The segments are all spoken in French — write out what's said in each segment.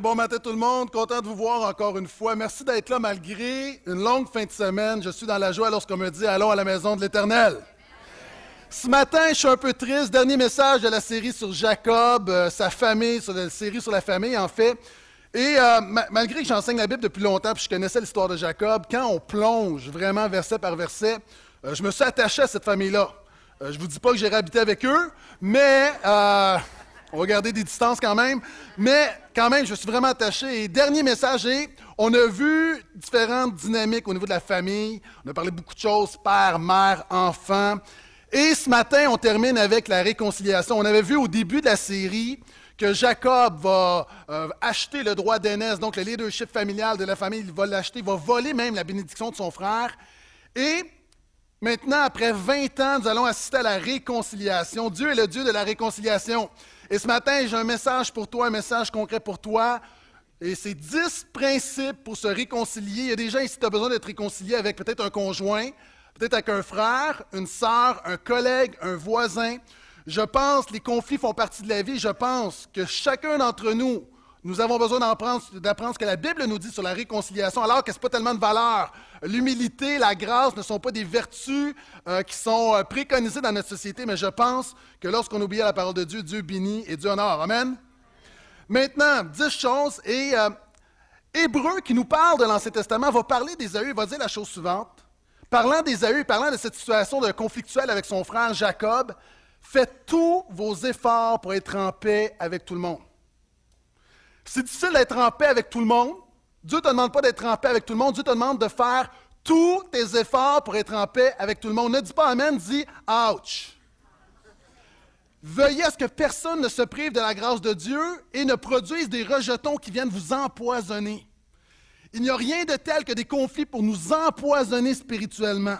Bon matin tout le monde, content de vous voir encore une fois. Merci d'être là malgré une longue fin de semaine. Je suis dans la joie lorsqu'on me dit allons à la maison de l'Éternel. Ce matin, je suis un peu triste. Dernier message de la série sur Jacob, euh, sa famille, sur la série sur la famille en fait. Et euh, ma- malgré que j'enseigne la Bible depuis longtemps, puis je connaissais l'histoire de Jacob, quand on plonge vraiment verset par verset, euh, je me suis attaché à cette famille-là. Je vous dis pas que j'irai habiter avec eux, mais on va garder des distances quand même. Mais quand même, je suis vraiment attaché. Et dernier message est, on a vu différentes dynamiques au niveau de la famille. On a parlé beaucoup de choses, père, mère, enfant. Et ce matin, on termine avec la réconciliation. On avait vu au début de la série que Jacob va euh, acheter le droit d'aînesse, donc le leadership familial de la famille, il va l'acheter, il va voler même la bénédiction de son frère. Et maintenant, après 20 ans, nous allons assister à la réconciliation. Dieu est le Dieu de la réconciliation. Et ce matin, j'ai un message pour toi, un message concret pour toi. Et c'est 10 principes pour se réconcilier. Il y a des ici qui ont besoin d'être réconciliés avec peut-être un conjoint, peut-être avec un frère, une sœur, un collègue, un voisin. Je pense, les conflits font partie de la vie. Je pense que chacun d'entre nous, nous avons besoin d'apprendre, ce que la Bible nous dit sur la réconciliation, alors que ce n'est pas tellement de valeur. L'humilité, la grâce ne sont pas des vertus euh, qui sont euh, préconisées dans notre société, mais je pense que lorsqu'on à la parole de Dieu, Dieu bénit et Dieu honore. Amen. Maintenant, dix choses. Et euh, Hébreu, qui nous parle de l'Ancien Testament, va parler d'Ésaü. Va dire la chose suivante. Parlant d'Ésaü, parlant de cette situation de conflictuelle avec son frère Jacob, faites tous vos efforts pour être en paix avec tout le monde. C'est difficile d'être en paix avec tout le monde. Dieu ne te demande pas d'être en paix avec tout le monde. Dieu te demande de faire tous tes efforts pour être en paix avec tout le monde. Ne dis pas Amen, dis Ouch. Veuillez à ce que personne ne se prive de la grâce de Dieu et ne produise des rejetons qui viennent vous empoisonner. Il n'y a rien de tel que des conflits pour nous empoisonner spirituellement.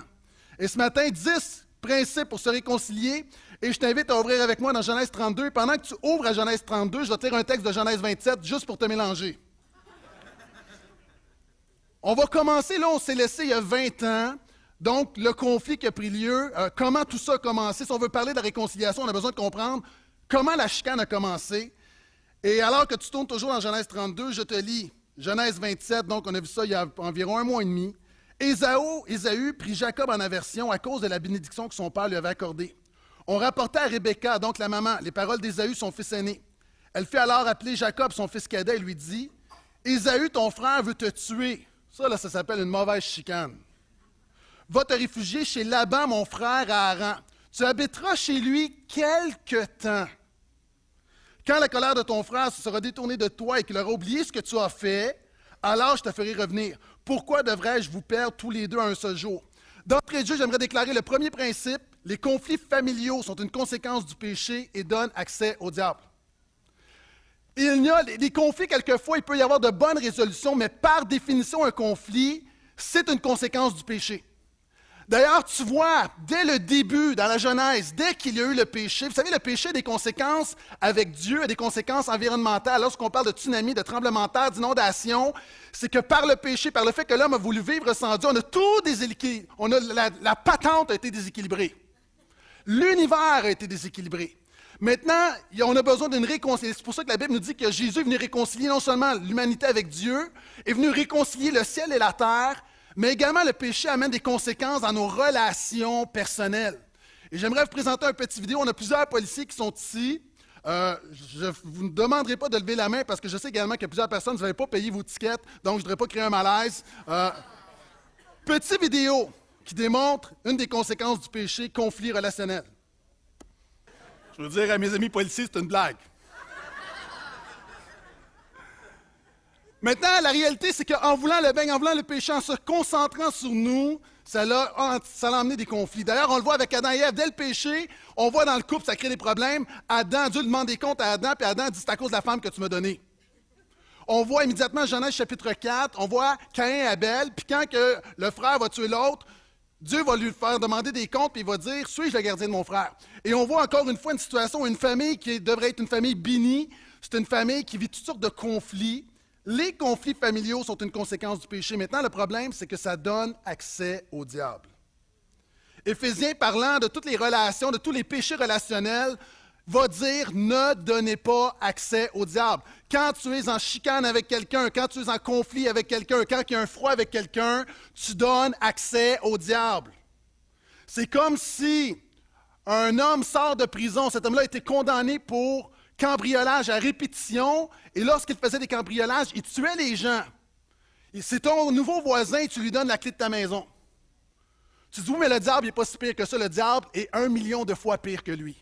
Et ce matin, 10 principes pour se réconcilier. Et je t'invite à ouvrir avec moi dans Genèse 32. Pendant que tu ouvres à Genèse 32, je vais te lire un texte de Genèse 27 juste pour te mélanger. On va commencer, là, on s'est laissé il y a 20 ans. Donc, le conflit qui a pris lieu, euh, comment tout ça a commencé? Si on veut parler de la réconciliation, on a besoin de comprendre comment la chicane a commencé. Et alors que tu tournes toujours dans Genèse 32, je te lis Genèse 27, donc on a vu ça il y a environ un mois et demi. Ésaü, Ésaü prit Jacob en aversion à cause de la bénédiction que son père lui avait accordée. On rapporta à Rebecca, donc la maman, les paroles d'Ésaü, son fils aîné. Elle fit alors appeler Jacob, son fils cadet, et lui dit Ésaü, ton frère, veut te tuer. Ça, là, ça s'appelle une mauvaise chicane. Va te réfugier chez Laban, mon frère, à Haran. Tu habiteras chez lui quelque temps. Quand la colère de ton frère se sera détournée de toi et qu'il aura oublié ce que tu as fait, alors je te ferai revenir. Pourquoi devrais-je vous perdre tous les deux un seul jour? D'entrée de j'aimerais déclarer le premier principe les conflits familiaux sont une conséquence du péché et donnent accès au diable. Il y a des conflits, quelquefois, il peut y avoir de bonnes résolutions, mais par définition, un conflit, c'est une conséquence du péché. D'ailleurs, tu vois, dès le début, dans la Genèse, dès qu'il y a eu le péché, vous savez, le péché a des conséquences avec Dieu, a des conséquences environnementales. Lorsqu'on parle de tsunami, de tremblement de terre, d'inondation, c'est que par le péché, par le fait que l'homme a voulu vivre sans Dieu, on a tout déséquilibré. La patente a été déséquilibrée. L'univers a été déséquilibré. Maintenant, on a besoin d'une réconciliation. C'est pour ça que la Bible nous dit que Jésus est venu réconcilier non seulement l'humanité avec Dieu, est venu réconcilier le ciel et la terre, mais également le péché amène des conséquences dans nos relations personnelles. Et j'aimerais vous présenter un petit vidéo. On a plusieurs policiers qui sont ici. Euh, je ne vous demanderai pas de lever la main parce que je sais également a plusieurs personnes, vous n'avez pas payé vos tickets, donc je ne voudrais pas créer un malaise. Euh, petit vidéo qui démontre une des conséquences du péché, conflit relationnel. Je veux dire à mes amis policiers, c'est une blague. Maintenant, la réalité, c'est qu'en voulant le bien, en voulant le péché, en se concentrant sur nous, ça l'a, ça l'a amené des conflits. D'ailleurs, on le voit avec Adam et Ève. Dès le péché, on voit dans le couple, ça crée des problèmes. Adam, Dieu demande des comptes à Adam, puis Adam dit c'est à cause de la femme que tu m'as donnée. On voit immédiatement Genèse chapitre 4, on voit Caïn et Abel, puis quand que le frère va tuer l'autre, Dieu va lui faire demander des comptes, puis il va dire Suis-je le gardien de mon frère? Et on voit encore une fois une situation une famille qui devrait être une famille bénie, c'est une famille qui vit toutes sortes de conflits. Les conflits familiaux sont une conséquence du péché. Maintenant, le problème, c'est que ça donne accès au diable. Éphésiens, parlant de toutes les relations, de tous les péchés relationnels, va dire ne donnez pas accès au diable. Quand tu es en chicane avec quelqu'un, quand tu es en conflit avec quelqu'un, quand il y a un froid avec quelqu'un, tu donnes accès au diable. C'est comme si un homme sort de prison, cet homme-là a été condamné pour cambriolage à répétition, et lorsqu'il faisait des cambriolages, il tuait les gens. C'est ton nouveau voisin, tu lui donnes la clé de ta maison. Tu dis, oui, mais le diable n'est pas si pire que ça. Le diable est un million de fois pire que lui.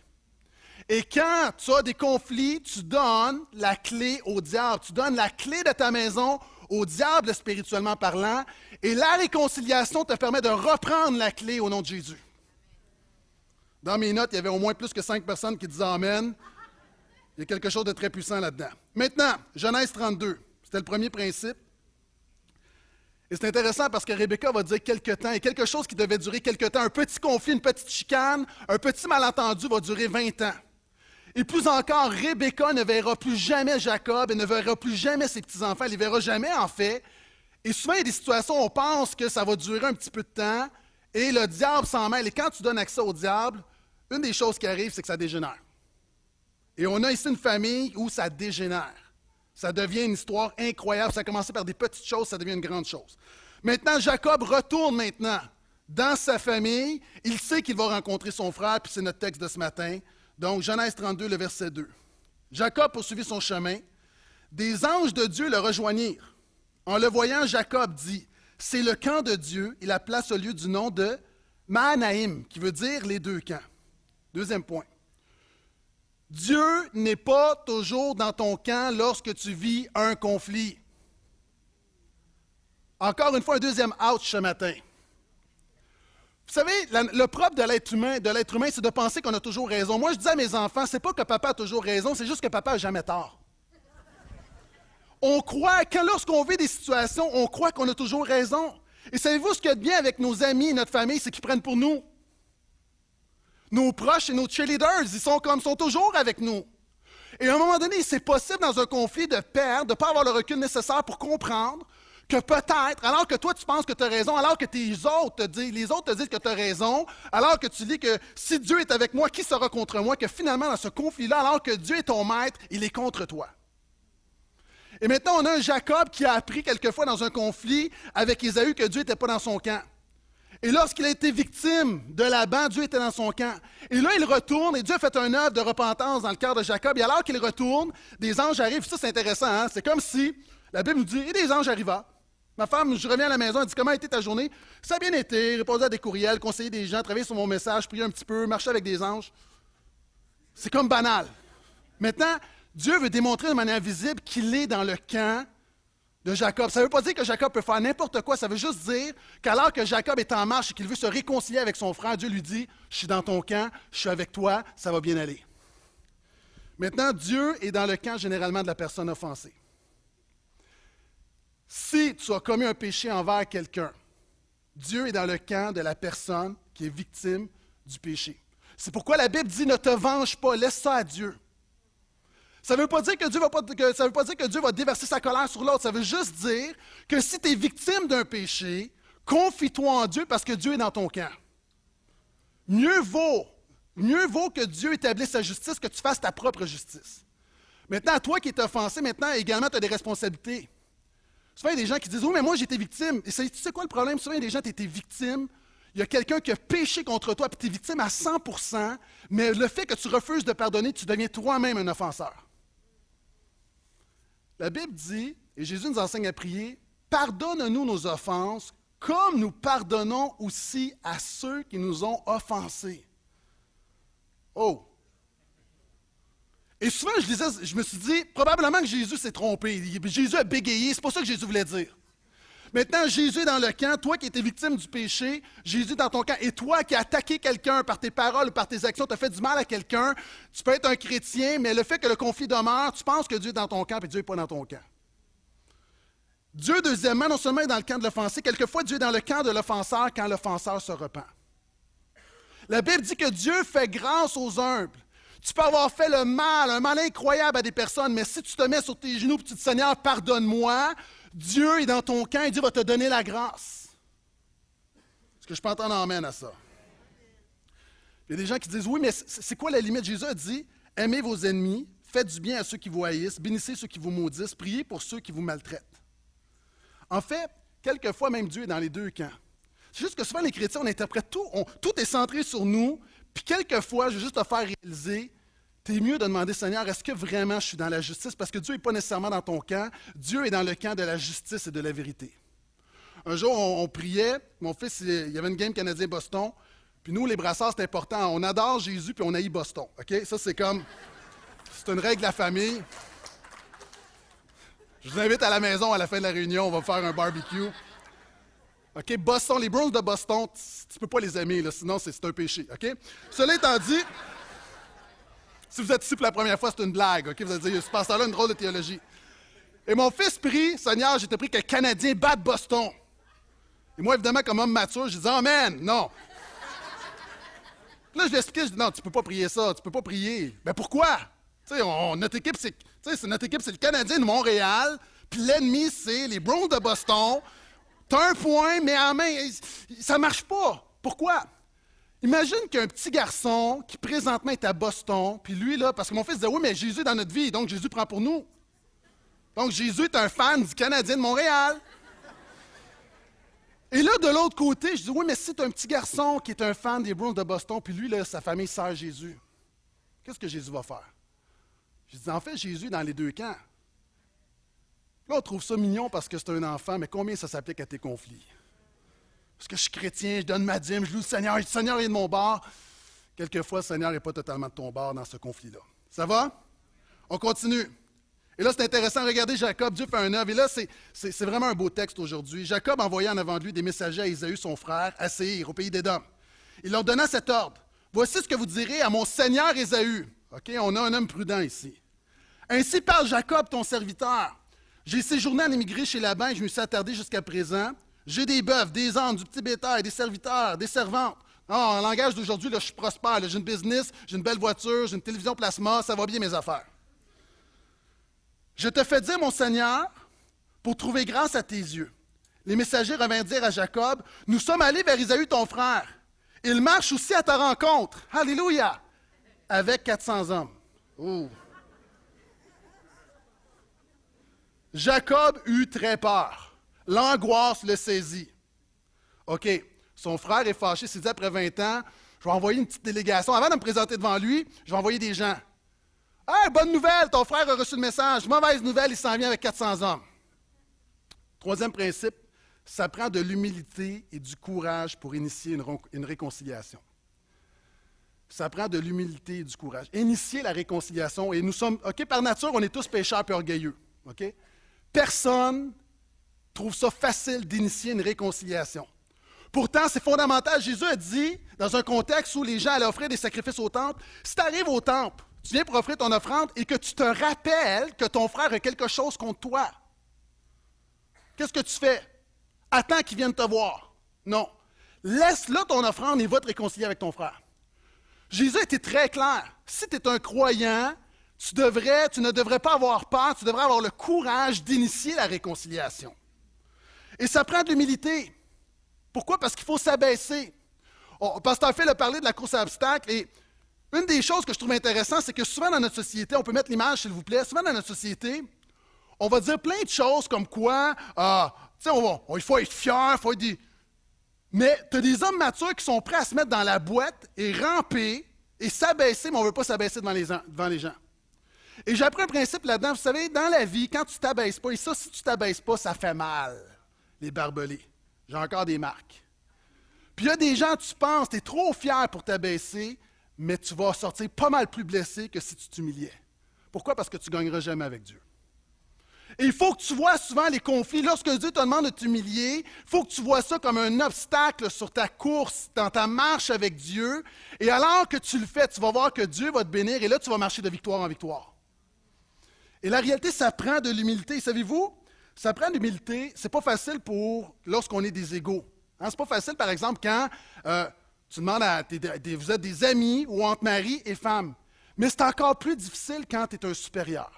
Et quand tu as des conflits, tu donnes la clé au diable. Tu donnes la clé de ta maison au diable spirituellement parlant. Et la réconciliation te permet de reprendre la clé au nom de Jésus. Dans mes notes, il y avait au moins plus que cinq personnes qui disaient Amen. Il y a quelque chose de très puissant là-dedans. Maintenant, Genèse 32, c'était le premier principe. Et c'est intéressant parce que Rebecca va dire quelque temps, et quelque chose qui devait durer quelque temps, un petit conflit, une petite chicane, un petit malentendu va durer 20 ans. Et plus encore, Rebecca ne verra plus jamais Jacob et ne verra plus jamais ses petits-enfants. Elle ne les verra jamais, en fait. Et souvent, il y a des situations où on pense que ça va durer un petit peu de temps et le diable s'en mêle. Et quand tu donnes accès au diable, une des choses qui arrive, c'est que ça dégénère. Et on a ici une famille où ça dégénère. Ça devient une histoire incroyable. Ça a commencé par des petites choses, ça devient une grande chose. Maintenant, Jacob retourne maintenant dans sa famille. Il sait qu'il va rencontrer son frère, puis c'est notre texte de ce matin. Donc, Genèse 32, le verset 2. Jacob poursuivit son chemin. Des anges de Dieu le rejoignirent. En le voyant, Jacob dit C'est le camp de Dieu. Il a place au lieu du nom de Mahanaïm, qui veut dire les deux camps. Deuxième point. Dieu n'est pas toujours dans ton camp lorsque tu vis un conflit. Encore une fois, un deuxième ouch ce matin. Vous savez, le propre de l'être humain, humain, c'est de penser qu'on a toujours raison. Moi, je dis à mes enfants, c'est pas que papa a toujours raison, c'est juste que papa a jamais tort. On croit, quand lorsqu'on vit des situations, on croit qu'on a toujours raison. Et savez-vous ce qu'il y a de bien avec nos amis et notre famille, c'est qu'ils prennent pour nous? Nos proches et nos cheerleaders, ils sont comme, sont toujours avec nous. Et à un moment donné, c'est possible dans un conflit de perdre, de ne pas avoir le recul nécessaire pour comprendre que peut-être, alors que toi tu penses que tu as raison, alors que tes autres te disent, les autres te disent que tu as raison, alors que tu dis que si Dieu est avec moi, qui sera contre moi, que finalement dans ce conflit-là, alors que Dieu est ton maître, il est contre toi. Et maintenant, on a un Jacob qui a appris quelquefois dans un conflit avec Ésaü que Dieu n'était pas dans son camp. Et lorsqu'il a été victime de Laban, Dieu était dans son camp. Et là, il retourne, et Dieu a fait un œuvre de repentance dans le cœur de Jacob. Et alors qu'il retourne, des anges arrivent. Ça, c'est intéressant. Hein? C'est comme si la Bible nous dit, et des anges arrivent. Ma femme, je reviens à la maison, elle dit Comment a été ta journée? Ça a bien été, répondre à des courriels, conseiller des gens, travailler sur mon message, prier un petit peu, marcher avec des anges. C'est comme banal. Maintenant, Dieu veut démontrer de manière visible qu'il est dans le camp de Jacob. Ça ne veut pas dire que Jacob peut faire n'importe quoi, ça veut juste dire qu'alors que Jacob est en marche et qu'il veut se réconcilier avec son frère, Dieu lui dit, je suis dans ton camp, je suis avec toi, ça va bien aller. Maintenant, Dieu est dans le camp généralement de la personne offensée. Si tu as commis un péché envers quelqu'un, Dieu est dans le camp de la personne qui est victime du péché. C'est pourquoi la Bible dit ne te venge pas, laisse ça à Dieu. Ça ne veut, pas dire que Dieu va veut pas dire que déverser sa colère sur l'autre. Ça veut juste dire que si tu es victime d'un péché, confie-toi en Dieu parce que Dieu est dans ton camp. Mieux vaut, mieux vaut que Dieu établisse sa justice que tu fasses ta propre justice. Maintenant, toi qui es offensé, maintenant également, tu as des responsabilités. Souvent, il y a des gens qui disent Oui, mais moi, été victime. Et tu sais quoi le problème? Souvent, il y a des gens qui été victimes. Il y a quelqu'un qui a péché contre toi, puis tu es victime à 100% mais le fait que tu refuses de pardonner, tu deviens toi-même un offenseur. La Bible dit, et Jésus nous enseigne à prier, pardonne-nous nos offenses comme nous pardonnons aussi à ceux qui nous ont offensés. Oh! Et souvent, je, me suis dit, probablement que Jésus s'est trompé. Jésus a bégayé, c'est pas ça que Jésus voulait dire. Maintenant, Jésus est dans le camp, toi qui étais victime du péché, Jésus dans ton camp, et toi qui as attaqué quelqu'un par tes paroles ou par tes actions, tu as fait du mal à quelqu'un, tu peux être un chrétien, mais le fait que le conflit demeure, tu penses que Dieu est dans ton camp, et Dieu n'est pas dans ton camp. Dieu, deuxièmement, non seulement est dans le camp de l'offensé, quelquefois Dieu est dans le camp de l'offenseur quand l'offenseur se repent. La Bible dit que Dieu fait grâce aux humbles. Tu peux avoir fait le mal, un mal incroyable à des personnes, mais si tu te mets sur tes genoux et tu dis Seigneur, pardonne-moi, Dieu est dans ton camp et Dieu va te donner la grâce. Est-ce que je peux entendre amène à ça? Il y a des gens qui disent Oui, mais c'est quoi la limite? Jésus a dit Aimez vos ennemis, faites du bien à ceux qui vous haïssent, bénissez ceux qui vous maudissent, priez pour ceux qui vous maltraitent. En fait, quelquefois, même Dieu est dans les deux camps. C'est juste que souvent, les chrétiens, on interprète tout, tout est centré sur nous, puis quelquefois, je veux juste te faire réaliser, tu es mieux de demander, Seigneur, est-ce que vraiment je suis dans la justice? Parce que Dieu n'est pas nécessairement dans ton camp, Dieu est dans le camp de la justice et de la vérité. Un jour, on, priait, mon fils, il y avait une game canadien-Boston, puis nous, les brassards, c'est important. On adore Jésus, puis on haït Boston. OK? Ça, c'est comme. C'est une règle de la famille. Je vous invite à la maison à la fin de la réunion, on va faire un barbecue. OK? Boston, les Browns de Boston, tu peux pas les aimer, sinon c'est un péché. OK? Cela étant dit, si vous êtes ici pour la première fois, c'est une blague. OK? Vous allez dire, ce pasteur-là, une drôle de théologie. Et mon fils prie, Seigneur, j'étais pris que le Canadien batte Boston. Et moi, évidemment, comme homme mature, je dis Amen, non. Là, je lui explique, je dis, non, tu peux pas prier ça, tu peux pas prier. Mais pourquoi? Tu sais, notre équipe, c'est, notre c'est le Canadien de Montréal, puis l'ennemi, c'est les Browns de Boston. Tu as un point, mais en main, ça marche pas. Pourquoi? Imagine qu'un petit garçon qui présentement est à Boston, puis lui, là, parce que mon fils disait, oui, mais Jésus est dans notre vie, donc Jésus prend pour nous. Donc Jésus est un fan du Canadien de Montréal. Et là, de l'autre côté, je dis, oui, mais si c'est un petit garçon qui est un fan des Browns de Boston, puis lui, là, sa famille sert Jésus, qu'est-ce que Jésus va faire? Je dis, en fait, Jésus dans les deux camps. On trouve ça mignon parce que c'est un enfant, mais combien ça s'applique à tes conflits? Parce que je suis chrétien, je donne ma dîme, je loue le Seigneur, le Seigneur est de mon bord. Quelquefois, le Seigneur n'est pas totalement de ton bord dans ce conflit-là. Ça va? On continue. Et là, c'est intéressant, regardez Jacob, Dieu fait un œuvre. Et là, c'est vraiment un beau texte aujourd'hui. Jacob envoyait en avant de lui des messagers à Isaü, son frère, à Séir, au pays d'Édom. Il leur donna cet ordre. Voici ce que vous direz à mon seigneur Ésaü. OK, on a un homme prudent ici. Ainsi parle Jacob, ton serviteur. J'ai séjourné en émigré chez Laban et je me suis attardé jusqu'à présent. J'ai des bœufs, des ânes, du petit bétail, des serviteurs, des servantes. Oh, en langage d'aujourd'hui, je suis prospère. J'ai une business, j'ai une belle voiture, j'ai une télévision plasma, ça va bien mes affaires. Je te fais dire, mon Seigneur, pour trouver grâce à tes yeux. Les messagers revinrent dire à Jacob, nous sommes allés vers Isaü, ton frère. Il marche aussi à ta rencontre. Alléluia. Avec 400 hommes. Jacob eut très peur. L'angoisse le saisit. OK, son frère est fâché. s'il dit après 20 ans, je vais envoyer une petite délégation. Avant de me présenter devant lui, je vais envoyer des gens. Hey, bonne nouvelle, ton frère a reçu le message. Mauvaise nouvelle, il s'en vient avec 400 hommes. Troisième principe, ça prend de l'humilité et du courage pour initier une, réconciliation. Ça prend de l'humilité et du courage. Initier la réconciliation, et nous sommes, OK, par nature, on est tous pécheurs et orgueilleux. OK? Personne trouve ça facile d'initier une réconciliation. Pourtant, c'est fondamental. Jésus a dit, dans un contexte où les gens allaient offrir des sacrifices au temple, si tu arrives au temple, tu viens pour offrir ton offrande et que tu te rappelles que ton frère a quelque chose contre toi. Qu'est-ce que tu fais? Attends qu'il vienne te voir. Non. Laisse-le ton offrande et va te réconcilier avec ton frère. Jésus était très clair. Si tu es un croyant, tu, devrais, tu ne devrais pas avoir peur, tu devrais avoir le courage d'initier la réconciliation. Et ça prend de l'humilité. Pourquoi? Parce qu'il faut s'abaisser. Oh, Pasteur Phil a parlé de la course à obstacles et une des choses que je trouve intéressant, c'est que souvent dans notre société, on peut mettre l'image, s'il vous plaît, souvent dans notre société, on va dire plein de choses comme quoi, ah, tu sais, il faut être fier, il faut être des... Mais tu as des hommes matures qui sont prêts à se mettre dans la boîte et ramper et s'abaisser, mais on ne veut pas s'abaisser devant les, devant les gens. Et j'ai appris un principe là-dedans. Vous savez, dans la vie, quand tu t'abaisses pas, et ça, si tu t'abaisses pas, ça fait mal, les barbelés. J'ai encore des marques. Puis il y a des gens, tu penses, tu es trop fier pour t'abaisser, mais tu vas sortir pas mal plus blessé que si tu t'humiliais. Pourquoi? Parce que tu ne gagneras jamais avec Dieu. Et il faut que tu vois souvent les conflits. Lorsque Dieu te demande de t'humilier, il faut que tu vois ça comme un obstacle sur ta course, dans ta marche avec Dieu. Et alors que tu le fais, tu vas voir que Dieu va te bénir et là, tu vas marcher de victoire en victoire. Et la réalité, ça prend de l'humilité. Savez-vous, ça prend de l'humilité. C'est pas facile pour lorsqu'on est des égaux. Hein? C'est pas facile, par exemple, quand euh, tu demandes à. vous êtes des amis ou entre mari et femme. Mais c'est encore plus difficile quand tu es un supérieur.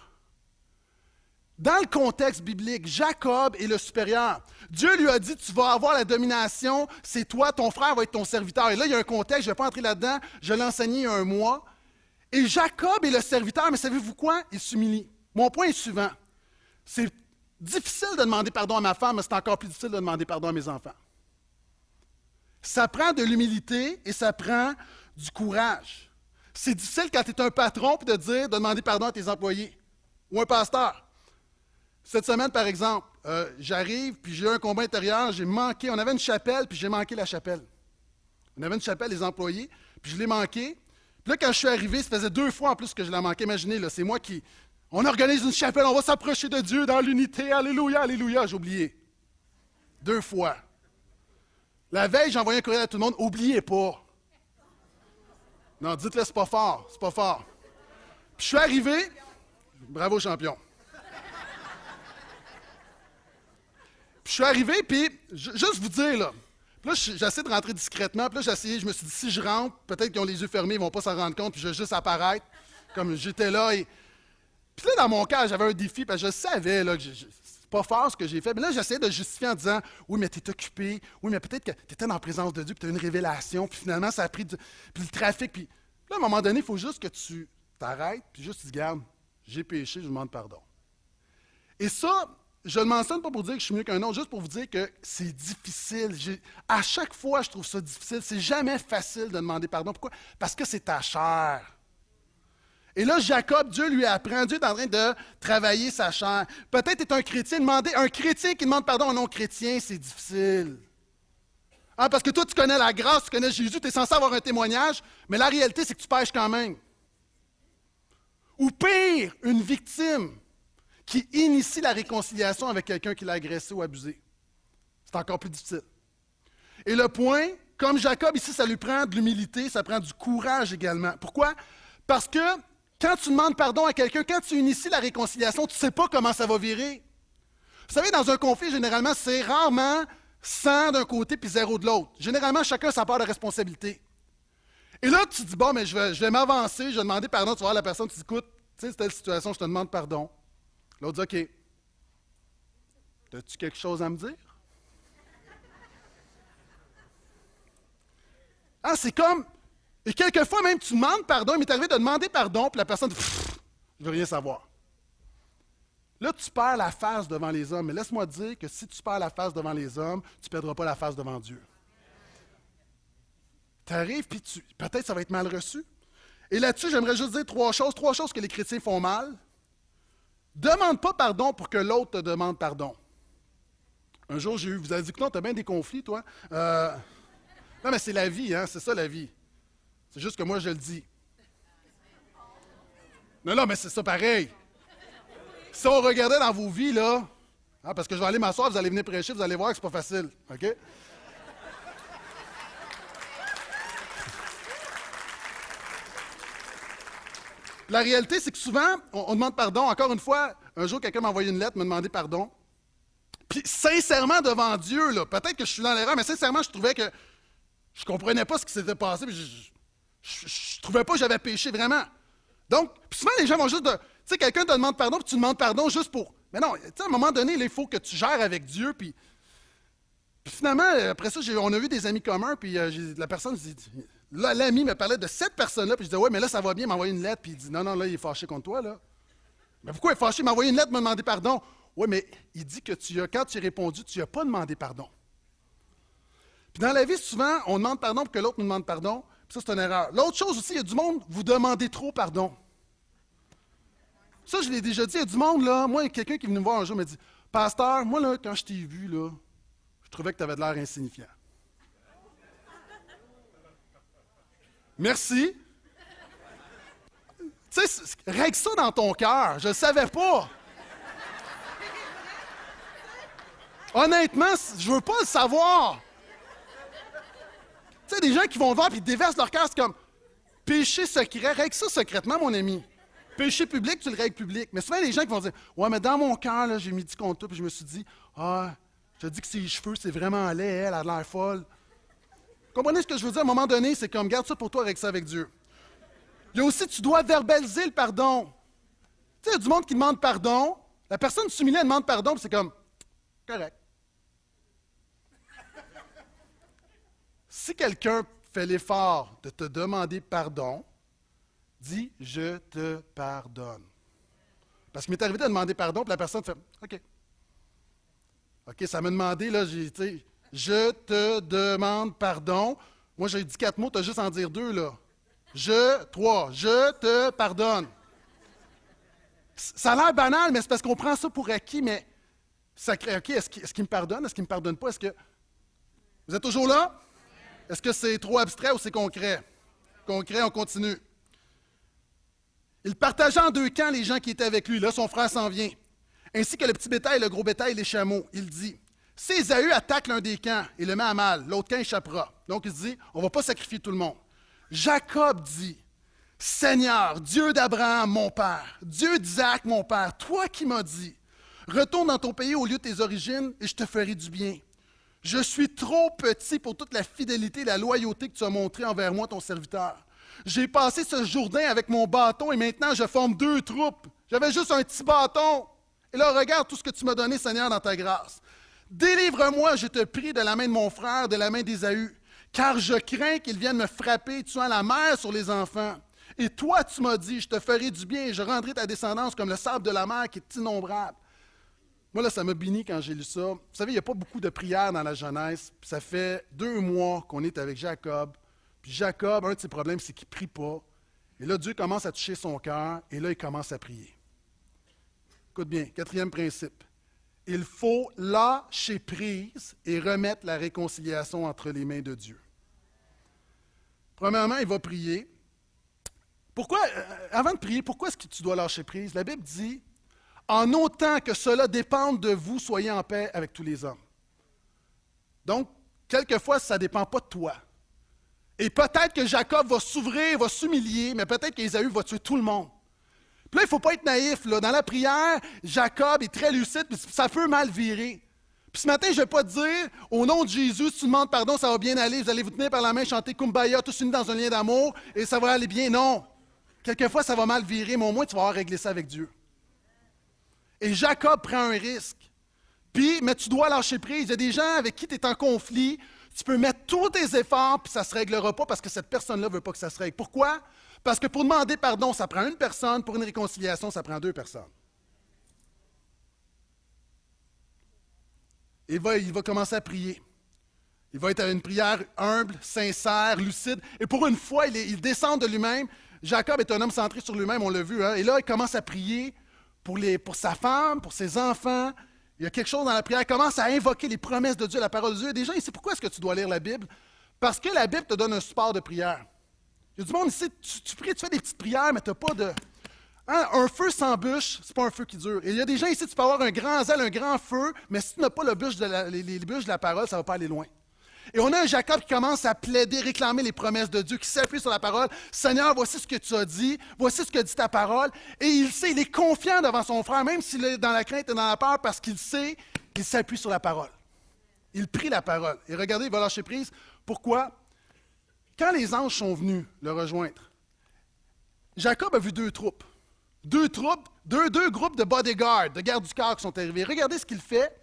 Dans le contexte biblique, Jacob est le supérieur. Dieu lui a dit, tu vas avoir la domination, c'est toi, ton frère va être ton serviteur. Et là, il y a un contexte, je ne vais pas entrer là-dedans, je l'ai enseigné il y a un mois. Et Jacob est le serviteur, mais savez-vous quoi? Il s'humilie. Mon point est suivant. C'est difficile de demander pardon à ma femme, mais c'est encore plus difficile de demander pardon à mes enfants. Ça prend de l'humilité et ça prend du courage. C'est difficile quand tu es un patron de dire de demander pardon à tes employés ou un pasteur. Cette semaine, par exemple, euh, j'arrive, puis j'ai eu un combat intérieur, j'ai manqué, on avait une chapelle, puis j'ai manqué la chapelle. On avait une chapelle, les employés, puis je l'ai manqué. Puis là, quand je suis arrivé, ça faisait deux fois en plus que je l'ai manqué. Imaginez, là, c'est moi qui. On organise une chapelle, on va s'approcher de Dieu dans l'unité. Alléluia, Alléluia, j'ai oublié. Deux fois. La veille, j'ai envoyé un courriel à tout le monde, oubliez pas. Non, dites-le, c'est pas fort, c'est pas fort. Puis je suis arrivé, bravo champion. Puis je suis arrivé, puis juste vous dire, là, puis là, j'essaie de rentrer discrètement. Puis là, essayé, je me suis dit, si je rentre, peut-être qu'ils ont les yeux fermés, ils vont pas s'en rendre compte, puis je vais juste apparaître, comme j'étais là. Et... Puis là, dans mon cas, j'avais un défi, parce que je savais là, que c'est pas fort ce que j'ai fait. Mais là, j'essayais de justifier en disant, oui, mais tu es occupé, oui, mais peut-être que tu étais dans la présence de Dieu, puis tu as une révélation, puis finalement, ça a pris du... puis le trafic. Puis là, à un moment donné, il faut juste que tu t'arrêtes, puis juste tu te gardes, j'ai péché, je demande pardon. Et ça, je ne mentionne pas pour dire que je suis mieux qu'un autre, juste pour vous dire que c'est difficile. À chaque fois, je trouve ça difficile. C'est jamais facile de demander pardon. Pourquoi? Parce que c'est ta chair. Et là, Jacob, Dieu lui apprend, Dieu est en train de travailler sa chair. Peut-être est un chrétien, demander, un chrétien qui demande pardon à non-chrétien, c'est difficile. Ah, parce que toi, tu connais la grâce, tu connais Jésus, tu es censé avoir un témoignage, mais la réalité, c'est que tu pêches quand même. Ou pire, une victime qui initie la réconciliation avec quelqu'un qui l'a agressé ou abusé. C'est encore plus difficile. Et le point, comme Jacob ici, ça lui prend de l'humilité, ça prend du courage également. Pourquoi? Parce que quand tu demandes pardon à quelqu'un, quand tu inities la réconciliation, tu ne sais pas comment ça va virer. Vous savez, dans un conflit, généralement, c'est rarement 100 d'un côté puis zéro de l'autre. Généralement, chacun a sa part de responsabilité. Et là, tu dis, bon, mais je vais, m'avancer, je vais demander pardon, tu vas voir la personne, tu dis, écoute, tu sais, c'est telle situation, je te demande pardon. L'autre dit OK. As-tu quelque chose à me dire? Ah, c'est comme. Et quelquefois, même, tu demandes pardon. Il m'est arrivé de demander pardon, puis la personne dit Je veux rien savoir. Là, tu perds la face devant les hommes. Mais laisse-moi dire que si tu perds la face devant les hommes, tu ne perdras pas la face devant Dieu. Tu arrives, puis peut-être ça va être mal reçu. Et là-dessus, j'aimerais juste dire trois choses. Trois choses que les chrétiens font mal. Demande pas pardon pour que l'autre te demande pardon. Un jour, j'ai eu, vous avez dit que non, tu as bien des conflits, toi. Euh, non, mais c'est la vie, hein, c'est ça la vie. C'est juste que moi, je le dis. Non, non, mais c'est ça pareil. Si on regardait dans vos vies, là, hein, parce que je vais aller m'asseoir, vous allez venir prêcher, vous allez voir que c'est pas facile. OK? La réalité, c'est que souvent, on, demande pardon. Encore une fois, un jour, quelqu'un m'a envoyé une lettre, m'a demandé pardon. Puis, sincèrement, devant Dieu, peut-être que je suis dans l'erreur, mais sincèrement, je trouvais que je comprenais pas ce qui s'était passé. Je, trouvais pas que j'avais péché vraiment. Donc, souvent, les gens vont juste. Tu sais, quelqu'un te demande pardon, puis tu demandes pardon juste pour. Mais non, tu sais, à un moment donné, il faut que tu gères avec Dieu, puis. finalement, après ça, on a vu des amis communs, puis euh, la personne Là, l'ami me parlait de cette personne-là, puis je disais, ouais, mais là, ça va bien, m'envoyer une lettre, puis il dit, non, non, là, il est fâché contre toi, là. Mais pourquoi il est fâché? Il m'a envoyé une lettre, m'a demandé pardon. Oui, mais il dit que tu as, quand tu as répondu, tu n'as pas demandé pardon. Puis dans la vie, souvent, on demande pardon pour que l'autre nous demande pardon. Ça, c'est une erreur. L'autre chose aussi, il y a du monde, vous demandez trop pardon. Ça, je l'ai déjà dit, il y a du monde, là. Moi, quelqu'un qui est venu me voir un jour me dit Pasteur, moi, là, quand je t'ai vu, là, je trouvais que tu avais de l'air insignifiant. Merci. Tu sais, règle ça dans ton cœur. Je ne savais pas. Honnêtement, je veux pas le savoir. Des gens qui vont voir et déversent leur c'est comme péché secret. Règle ça secrètement, mon ami. Péché public, tu le règles public. Mais souvent, les gens qui vont dire Ouais, mais dans mon cœur, j'ai mis du contre toi, puis je me suis dit Ah, je dis que ses cheveux, c'est vraiment laid, elle a l'air folle. Comprenez ce que je veux dire? À un moment donné, c'est comme, garde ça pour toi, avec ça avec Dieu. Il y a aussi, tu dois verbaliser le pardon. Tu sais, il y a du monde qui demande pardon. La personne s'humilie, elle demande pardon, puis c'est comme, correct. Si quelqu'un fait l'effort de te demander pardon, Dis, je te pardonne. Parce qu'il m'est arrivé de demander pardon, puis la personne fait OK. OK, ça m'a demandé, là, j'ai, je te demande pardon. Moi, j'ai dit quatre mots, tu as juste en dire deux, là. Je, trois, je te pardonne. Ça a l'air banal, mais c'est parce qu'on prend ça pour acquis, mais ça crée, OK, est-ce qu'il me pardonne? Est-ce qu'il ne me pardonne pas? Est-ce que. Vous êtes toujours là? Est-ce que c'est trop abstrait ou c'est concret? Concret, on continue. Il partageait en deux camps les gens qui étaient avec lui. Là, son frère s'en vient. Ainsi que le petit bétail, le gros bétail les chameaux. Il dit Si Esaü attaque l'un des camps et le met à mal, l'autre camp échappera. Donc il dit On ne va pas sacrifier tout le monde. Jacob dit Seigneur, Dieu d'Abraham, mon père, Dieu d'Isaac, mon père, toi qui m'as dit Retourne dans ton pays au lieu de tes origines et je te ferai du bien. Je suis trop petit pour toute la fidélité et la loyauté que tu as montrée envers moi, ton serviteur. J'ai passé ce Jourdain avec mon bâton et maintenant je forme deux troupes. J'avais juste un petit bâton. Et là, regarde tout ce que tu m'as donné, Seigneur, dans ta grâce. Délivre-moi, je te prie, de la main de mon frère, de la main d'Ésaü, car je crains qu'il vienne me frapper, tuant la mère sur les enfants. Et toi, tu m'as dit, je te ferai du bien et je rendrai ta descendance comme le sable de la mer qui est innombrable. Moi, là, ça m'a béni quand j'ai lu ça. Vous savez, il n'y a pas beaucoup de prières dans la jeunesse. ça fait deux mois qu'on est avec Jacob. Puis Jacob, un de ses problèmes, c'est qu'il ne prie pas. Et là, Dieu commence à toucher son cœur, et là, il commence à prier. Écoute bien, quatrième principe. Il faut lâcher prise et remettre la réconciliation entre les mains de Dieu. Premièrement, il va prier. Pourquoi, euh, avant de prier, pourquoi est-ce que tu dois lâcher prise? La Bible dit, en autant que cela dépende de vous, soyez en paix avec tous les hommes. Donc, quelquefois, ça ne dépend pas de toi. Et peut-être que Jacob va s'ouvrir, va s'humilier, mais peut-être qu'Ésaü va tuer tout le monde. Puis là, il ne faut pas être naïf. Dans la prière, Jacob est très lucide, puis ça peut mal virer. Puis ce matin, je ne vais pas te dire, au nom de Jésus, si tu demandes pardon, ça va bien aller, vous allez vous tenir par la main, chanter Kumbaya, tous unis dans un lien d'amour, et ça va aller bien. Non. Quelquefois, ça va mal virer, mais au moins, tu vas avoir réglé ça avec Dieu. Et Jacob prend un risque. Puis, mais tu dois lâcher prise. Il y a des gens avec qui tu es en conflit, tu peux mettre tous tes efforts, puis ça ne se réglera pas parce que cette personne-là ne veut pas que ça se règle. Pourquoi? Parce que pour demander pardon, ça prend une personne, pour une réconciliation, ça prend deux personnes. Il va, il va commencer à prier. Il va être à une prière humble, sincère, lucide. Et pour une fois, il, descend de lui-même. Jacob est un homme centré sur lui-même, on l'a vu. Hein. Et là, il commence à prier pour, sa femme, pour ses enfants, il y a quelque chose dans la prière, commence à invoquer les promesses de Dieu, la parole de Dieu. Des gens ici, pourquoi est-ce que tu dois lire la Bible? Parce que la Bible te donne un support de prière. Il y a du monde ici, tu, pries, tu fais des petites prières, mais tu n'as pas de. Hein, un feu sans bûche, c'est pas un feu qui dure. Et il y a des gens ici, tu peux avoir un grand zèle, un grand feu, mais si tu n'as pas le bûche de les, les bûches de la parole, ça ne va pas aller loin. Et on a un Jacob qui commence à plaider, réclamer les promesses de Dieu, qui s'appuie sur la parole. Seigneur, voici ce que tu as dit, voici ce que dit ta parole. Et il sait, il est confiant devant son frère, même s'il est dans la crainte et dans la peur, parce qu'il sait qu'il s'appuie sur la parole. Il prie la parole. Et regardez, il va lâcher prise. Pourquoi? Quand les anges sont venus le rejoindre, Jacob a vu deux troupes. Deux troupes, deux, deux groupes de bodyguards, de gardes du corps qui sont arrivés. Regardez ce qu'il fait.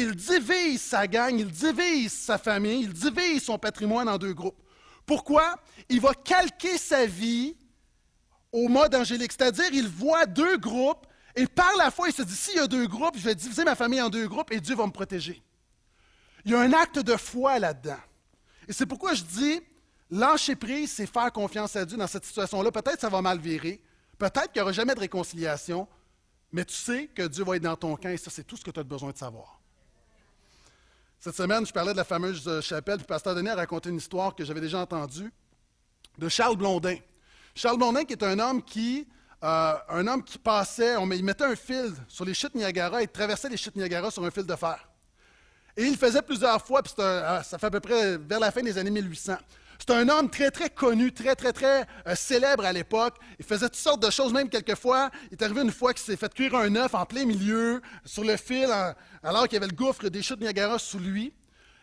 Il divise sa gang, il divise sa famille, il divise son patrimoine en deux groupes. Pourquoi? Il va calquer sa vie au mode angélique, c'est-à-dire il voit deux groupes et par la foi, il se dit, s'il y a deux groupes, je vais diviser ma famille en deux groupes et Dieu va me protéger. Il y a un acte de foi là-dedans. Et c'est pourquoi je dis, lâcher prise, c'est faire confiance à Dieu dans cette situation-là. Peut-être que ça va mal virer, peut-être qu'il n'y aura jamais de réconciliation, mais tu sais que Dieu va être dans ton camp et ça, c'est tout ce que tu as besoin de savoir. Cette semaine, je parlais de la fameuse euh, chapelle, puis Pasteur Denis a raconté une histoire que j'avais déjà entendue de Charles Blondin. Charles Blondin, qui est un homme qui, euh, un homme qui passait, on, il mettait un fil sur les chutes Niagara, il traversait les chutes Niagara sur un fil de fer. Et il le faisait plusieurs fois, puis euh, ça fait à peu près vers la fin des années 1800. C'est un homme très, très connu, très, très, très euh, célèbre à l'époque. Il faisait toutes sortes de choses, même quelquefois. Il est arrivé une fois qu'il s'est fait cuire un œuf en plein milieu, sur le fil, alors qu'il y avait le gouffre des chutes Niagara sous lui.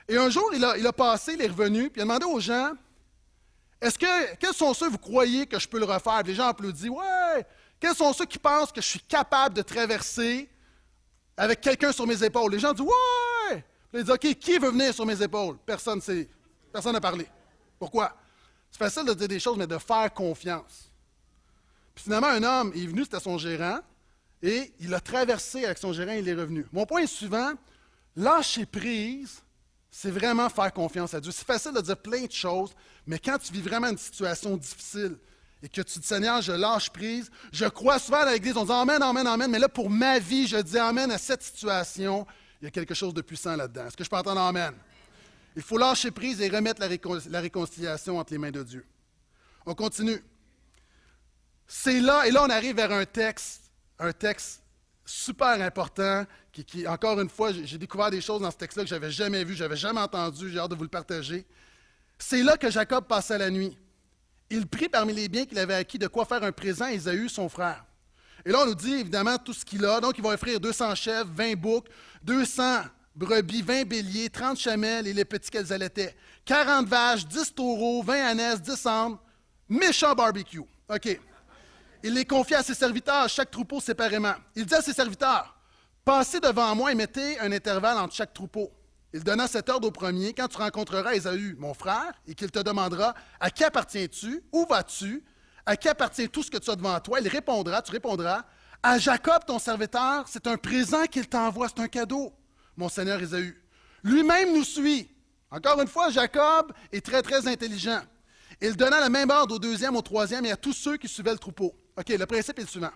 Et un jour, il a, passé, il est revenu, puis il a demandé aux gens Est-ce que, quels sont ceux, vous croyez que je peux le refaire? Les gens applaudissent Ouais Quels sont ceux qui pensent que je suis capable de traverser avec quelqu'un sur mes épaules? Les gens disent Ouais Il dit OK, qui veut venir sur mes épaules? Personne n'a parlé. Pourquoi? C'est facile de dire des choses, mais de faire confiance. Puis finalement, un homme est venu, c'était son gérant, et il a traversé avec son gérant il est revenu. Mon point est suivant, lâcher prise, c'est vraiment faire confiance à Dieu. C'est facile de dire plein de choses, mais quand tu vis vraiment une situation difficile et que tu dis, Seigneur, je lâche prise, je crois souvent à l'Église, on dit Amen, Amen, Amen, mais là, pour ma vie, je dis Amen à cette situation, il y a quelque chose de puissant là-dedans. Est-ce que je peux entendre Amen? Il faut lâcher prise et remettre la, réconciliation entre les mains de Dieu. On continue. C'est là, et là on arrive vers un texte, un texte super important, qui, encore une fois, j'ai découvert des choses dans ce texte-là que je n'avais jamais vu, je n'avais jamais entendu, j'ai hâte de vous le partager. C'est là que Jacob passait la nuit. Il prit parmi les biens qu'il avait acquis de quoi faire un présent à Ésaü, son frère. Et là, on nous dit évidemment tout ce qu'il a. Donc, il va offrir 200 chèvres, 20 boucs, 200 brebis, 20 béliers, 30 chamelles et les petits qu'elles allaitaient, 40 vaches, 10 taureaux, 20 ânesses, 10 ânes, méchant barbecue. OK. Il les confia à ses serviteurs, chaque troupeau séparément. Il dit à ses serviteurs Passez devant moi et mettez un intervalle entre chaque troupeau. Il donna cet ordre au premier. Quand tu rencontreras Ésaü, mon frère, et qu'il te demandera À qui appartiens-tu? Où vas-tu? À qui appartient tout ce que tu as devant toi Il répondra Tu répondras À Jacob, ton serviteur, c'est un présent qu'il t'envoie, c'est un cadeau mon Seigneur. Lui-même nous suit. Encore une fois, Jacob est très, très intelligent. Il donna le même ordre au deuxième, au troisième et à tous ceux qui suivaient le troupeau. OK, le principe est le suivant.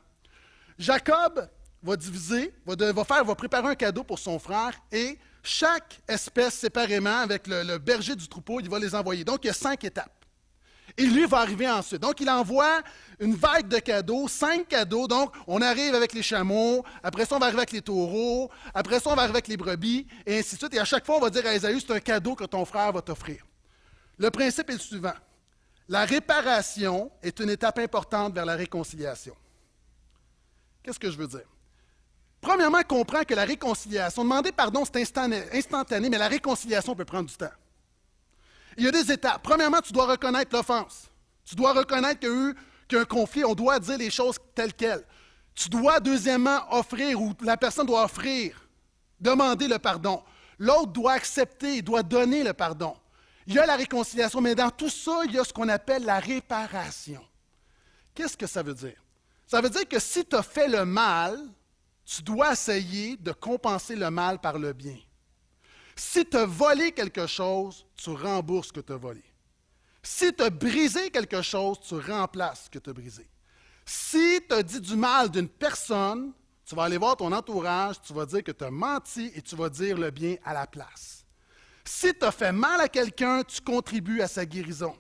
Jacob va diviser, va, faire, va préparer un cadeau pour son frère et chaque espèce séparément avec le berger du troupeau, il va les envoyer. Donc, il y a cinq étapes. Et lui va arriver ensuite. Donc, il envoie une vague de cadeaux, cinq cadeaux. Donc, on arrive avec les chameaux, après ça, on va arriver avec les taureaux, après ça, on va arriver avec les brebis, et ainsi de suite. Et à chaque fois, on va dire à Esaü, c'est un cadeau que ton frère va t'offrir. Le principe est le suivant. La réparation est une étape importante vers la réconciliation. Qu'est-ce que je veux dire? Premièrement, comprends que la réconciliation, demander pardon, c'est instantané, mais la réconciliation peut prendre du temps il y a des étapes. Premièrement, tu dois reconnaître l'offense. Tu dois reconnaître qu'il y a eu un conflit. On doit dire les choses telles quelles. Tu dois, deuxièmement, offrir, ou la personne doit offrir, demander le pardon. L'autre doit accepter, doit donner le pardon. Il y a la réconciliation, mais dans tout ça, il y a ce qu'on appelle la réparation. Qu'est-ce que ça veut dire? Ça veut dire que si tu as fait le mal, tu dois essayer de compenser le mal par le bien. Si tu as volé quelque chose, tu rembourses ce que tu as volé. Si tu as brisé quelque chose, tu remplaces ce que tu as brisé. Si tu as dit du mal d'une personne, tu vas aller voir ton entourage, tu vas dire que tu as menti et tu vas dire le bien à la place. Si tu as fait mal à quelqu'un, tu contribues à sa guérison.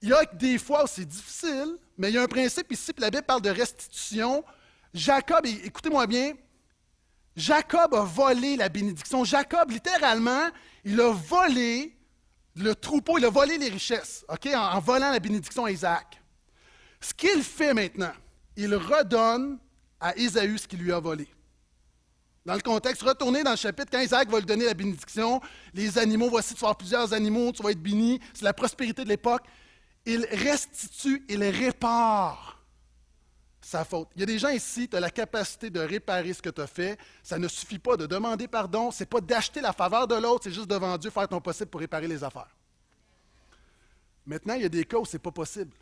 Il y a des fois où c'est difficile, mais il y a un principe ici, puis la Bible parle de restitution. Jacob, écoutez-moi bien, Jacob a volé la bénédiction. Jacob, littéralement, il a volé le troupeau, il a volé les richesses, OK, en, volant la bénédiction à Isaac. Ce qu'il fait maintenant, il redonne à Ésaü ce qu'il lui a volé. Dans le contexte, retournez dans le chapitre, quand Isaac va lui donner la bénédiction, les animaux, voici, tu vas avoir plusieurs animaux, tu vas être béni, c'est la prospérité de l'époque. Il restitue, il répare sa faute. Il y a des gens ici, tu as la capacité de réparer ce que tu as fait. Ça ne suffit pas de demander pardon, ce n'est pas d'acheter la faveur de l'autre, c'est juste devant Dieu faire ton possible pour réparer les affaires. Maintenant, il y a des cas où ce n'est pas possible.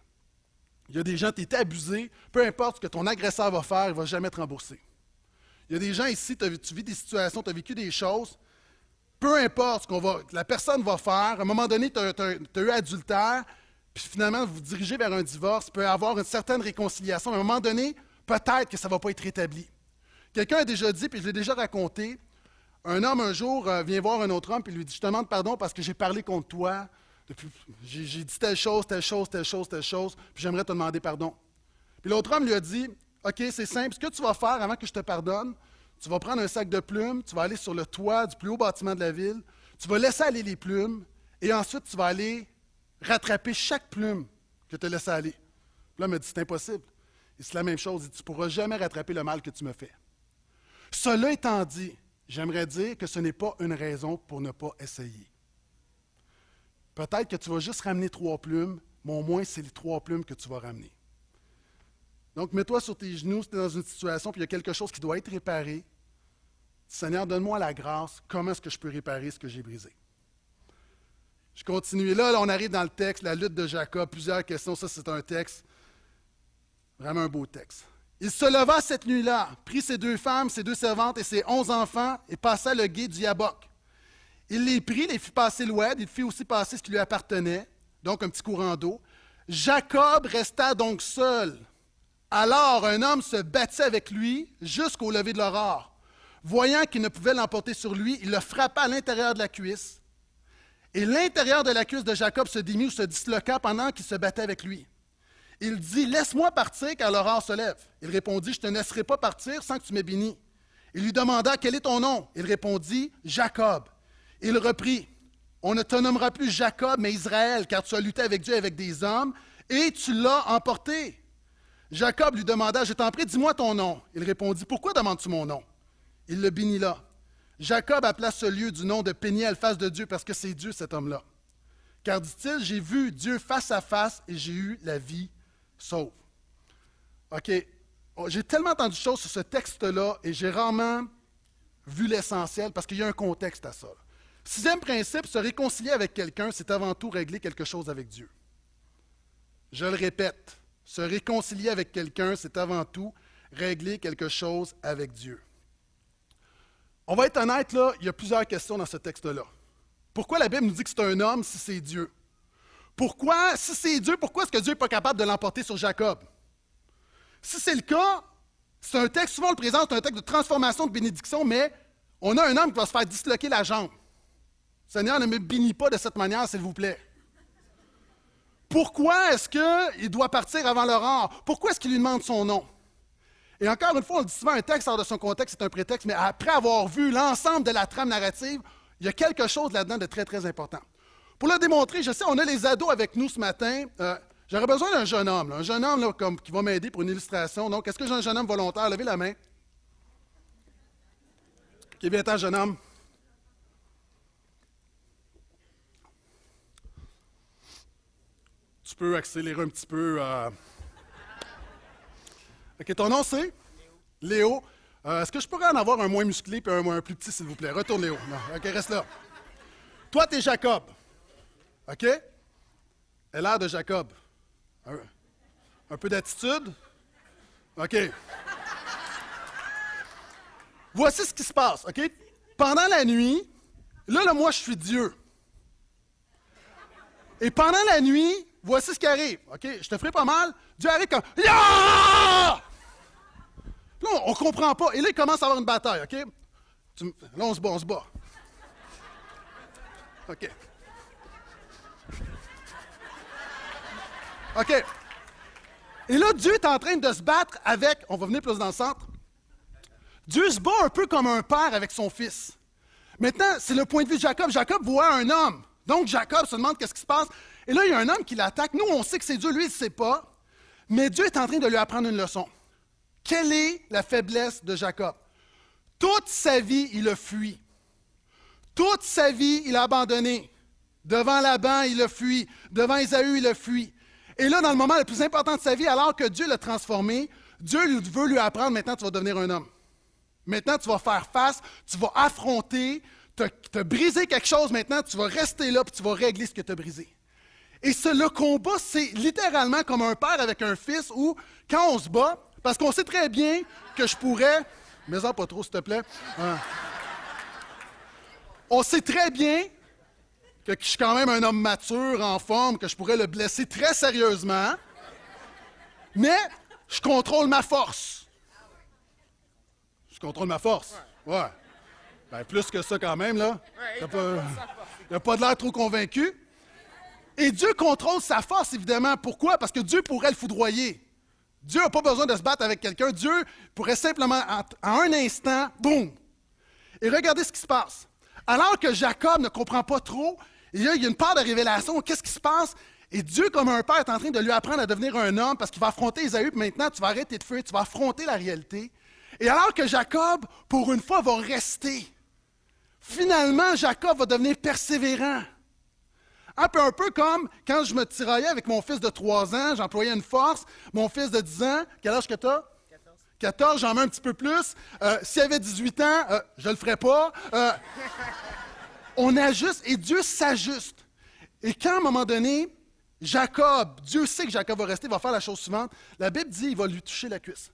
Il y a des gens, tu es abusé, peu importe ce que ton agresseur va faire, il ne va jamais te rembourser. Il y a des gens ici, tu vis des situations, tu as vécu des choses, peu importe ce que la personne va faire, à un moment donné, tu as eu adultère, puis finalement vous dirigez vers un divorce, peut avoir une certaine réconciliation. À un moment donné, peut-être que ça ne va pas être rétabli. Quelqu'un a déjà dit, puis je l'ai déjà raconté, un homme un jour euh, vient voir un autre homme, puis lui dit, je te demande pardon parce que j'ai parlé contre toi, j'ai dit telle chose, telle chose, telle chose, telle chose, puis j'aimerais te demander pardon. Puis l'autre homme lui a dit, OK, c'est simple, ce que tu vas faire avant que je te pardonne, tu vas prendre un sac de plumes, tu vas aller sur le toit du plus haut bâtiment de la ville, tu vas laisser aller les plumes, et ensuite tu vas aller rattraper chaque plume que tu as laissé aller. Là, il m'a dit, c'est impossible. Et c'est la même chose. Il dit, tu ne pourras jamais rattraper le mal que tu me fais. Cela étant dit, j'aimerais dire que ce n'est pas une raison pour ne pas essayer. Peut-être que tu vas juste ramener trois plumes, mais au moins, c'est les trois plumes que tu vas ramener. Donc, mets-toi sur tes genoux si tu es dans une situation, puis il y a quelque chose qui doit être réparé. Seigneur, donne-moi la grâce. Comment est-ce que je peux réparer ce que j'ai brisé? Je continue. là, on arrive dans le texte, la lutte de Jacob, plusieurs questions. Ça, c'est un texte Vraiment un beau texte. Il se leva cette nuit-là, prit ses deux femmes, ses deux servantes et ses onze enfants et passa le gué du Yabok. Il les prit, les fit passer l'oued, il fit aussi passer ce qui lui appartenait, donc un petit courant d'eau. Jacob resta donc seul. Alors un homme se battit avec lui jusqu'au lever de l'aurore. Voyant qu'il ne pouvait l'emporter sur lui, il le frappa à l'intérieur de la cuisse. Et l'intérieur de la cuisse de Jacob se démit ou se disloqua pendant qu'il se battait avec lui. Il dit Laisse-moi partir car l'aurore se lève. Il répondit Je ne te laisserai pas partir sans que tu m'aies béni. Il lui demanda Quel est ton nom? Il répondit Jacob. Il reprit On ne te nommera plus Jacob, mais Israël, car tu as lutté avec Dieu et avec des hommes, et tu l'as emporté. Jacob lui demanda Je t'en prie, dis-moi ton nom. Il répondit Pourquoi demandes-tu mon nom? Il le bénit là. Jacob appela ce lieu du nom de Péniel, face de Dieu, parce que c'est Dieu cet homme-là. Car dit-il J'ai vu Dieu face à face et j'ai eu la vie sauve. OK. Oh, j'ai tellement entendu choses sur ce texte-là et j'ai rarement vu l'essentiel parce qu'il y a un contexte à ça. Sixième principe, se réconcilier avec quelqu'un, c'est avant tout régler quelque chose avec Dieu. Je le répète, se réconcilier avec quelqu'un, c'est avant tout régler quelque chose avec Dieu. On va être honnête, là, il y a plusieurs questions dans ce texte-là. Pourquoi la Bible nous dit que c'est un homme si c'est Dieu? Pourquoi, si c'est Dieu, pourquoi est-ce que Dieu n'est pas capable de l'emporter sur Jacob? Si c'est le cas, c'est un texte, souvent on le présente, c'est un texte de transformation, de bénédiction, mais on a un homme qui va se faire disloquer la jambe. Seigneur, ne me bénis pas de cette manière, s'il vous plaît. Pourquoi est-ce qu'il doit partir avant l'aurore? Pourquoi est-ce qu'il lui demande son nom? Et encore une fois, on dit souvent un texte hors de son contexte, c'est un prétexte, mais après avoir vu l'ensemble de la trame narrative, il y a quelque chose là-dedans de très, très important. Pour le démontrer, je sais, on a les ados avec nous ce matin. Euh, j'aurais besoin d'un jeune homme, un jeune homme comme, qui va m'aider pour une illustration. Donc, est-ce que j'ai un jeune homme volontaire? Levez la main. Qui bien temps, jeune homme. Tu peux accélérer un petit peu. Euh. OK, ton nom c'est? Léo. Euh, est-ce que je pourrais en avoir un moins musclé et un, un plus petit, s'il vous plaît? Retourne, Léo. Non. OK, reste là. Toi, tu es Jacob. OK? Elle l'air de Jacob. Un, peu d'attitude? OK. Voici ce qui se passe, OK? Pendant la nuit, là, là, moi, je suis Dieu. Et pendant la nuit, voici ce qui arrive, OK? Je te ferai pas mal. Dieu arrive comme Là, on ne comprend pas. Et là, il commence à avoir une bataille, OK? Là, on se bat, on se bat. OK. OK. Et là, Dieu est en train de se battre avec, on va venir plus dans le centre, Dieu se bat un peu comme un père avec son fils. Maintenant, c'est le point de vue de Jacob. Jacob voit un homme. Donc, Jacob se demande qu'est-ce qui se passe. Et là, il y a un homme qui l'attaque. Nous, on sait que c'est Dieu. Lui, il ne sait pas. Mais Dieu est en train de lui apprendre une leçon. Quelle est la faiblesse de Jacob? Toute sa vie, il a fui. Toute sa vie, il a abandonné. Devant Laban, il a fui. Devant Ésaü, il a fui. Et là, dans le moment le plus important de sa vie, alors que Dieu l'a transformé, Dieu veut lui apprendre maintenant, tu vas devenir un homme. Maintenant, tu vas faire face, tu vas affronter, tu as, brisé quelque chose maintenant, tu vas rester là, puis tu vas régler ce que tu as brisé. Et ce, le combat, c'est littéralement comme un père avec un fils où, quand on se bat, parce qu'on sait très bien que je pourrais. Mais en pas trop, s'il te plaît. Hein. On sait très bien que je suis quand même un homme mature, en forme, que je pourrais le blesser très sérieusement, mais je contrôle ma force. Je contrôle ma force. Ouais. Ben, plus que ça quand même, là. Il n'a pas de l'air trop convaincu. Et Dieu contrôle sa force, évidemment. Pourquoi? Parce que Dieu pourrait le foudroyer. Dieu n'a pas besoin de se battre avec quelqu'un. Dieu pourrait simplement, en un instant, boum. Et regardez ce qui se passe. Alors que Jacob ne comprend pas trop, il y a une part de révélation. Qu'est-ce qui se passe? Et Dieu, comme un père, est en train de lui apprendre à devenir un homme parce qu'il va affronter Esaü. Maintenant, tu vas arrêter de fuir, tu vas affronter la réalité. Et alors que Jacob, pour une fois, va rester, finalement, Jacob va devenir persévérant. Un peu, un peu comme quand je me tiraillais avec mon fils de 3 ans, j'employais une force. Mon fils de 10 ans, quel âge que tu as? 14. 14, j'en mets un petit peu plus. Euh, s'il avait 18 ans, euh, je ne le ferais pas. Euh, on ajuste et Dieu s'ajuste. Et quand à un moment donné, Jacob, Dieu sait que Jacob va rester, il va faire la chose suivante. La Bible dit il va lui toucher la cuisse.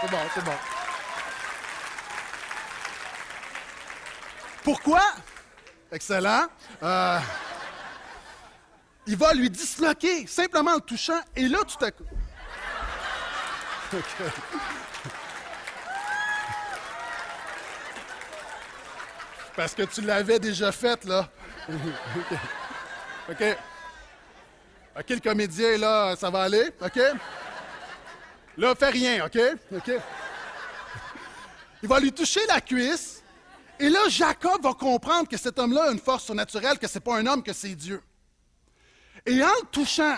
C'est bon, c'est bon. Pourquoi? Excellent. Euh, il va lui disloquer simplement en le touchant, et là, tout à coup. Parce que tu l'avais déjà fait, là. OK. OK, le comédien, là, ça va aller, OK? Là, fais rien, OK? OK? Il va lui toucher la cuisse, et là, Jacob va comprendre que cet homme-là a une force surnaturelle, que ce n'est pas un homme, que c'est Dieu. Et en le touchant,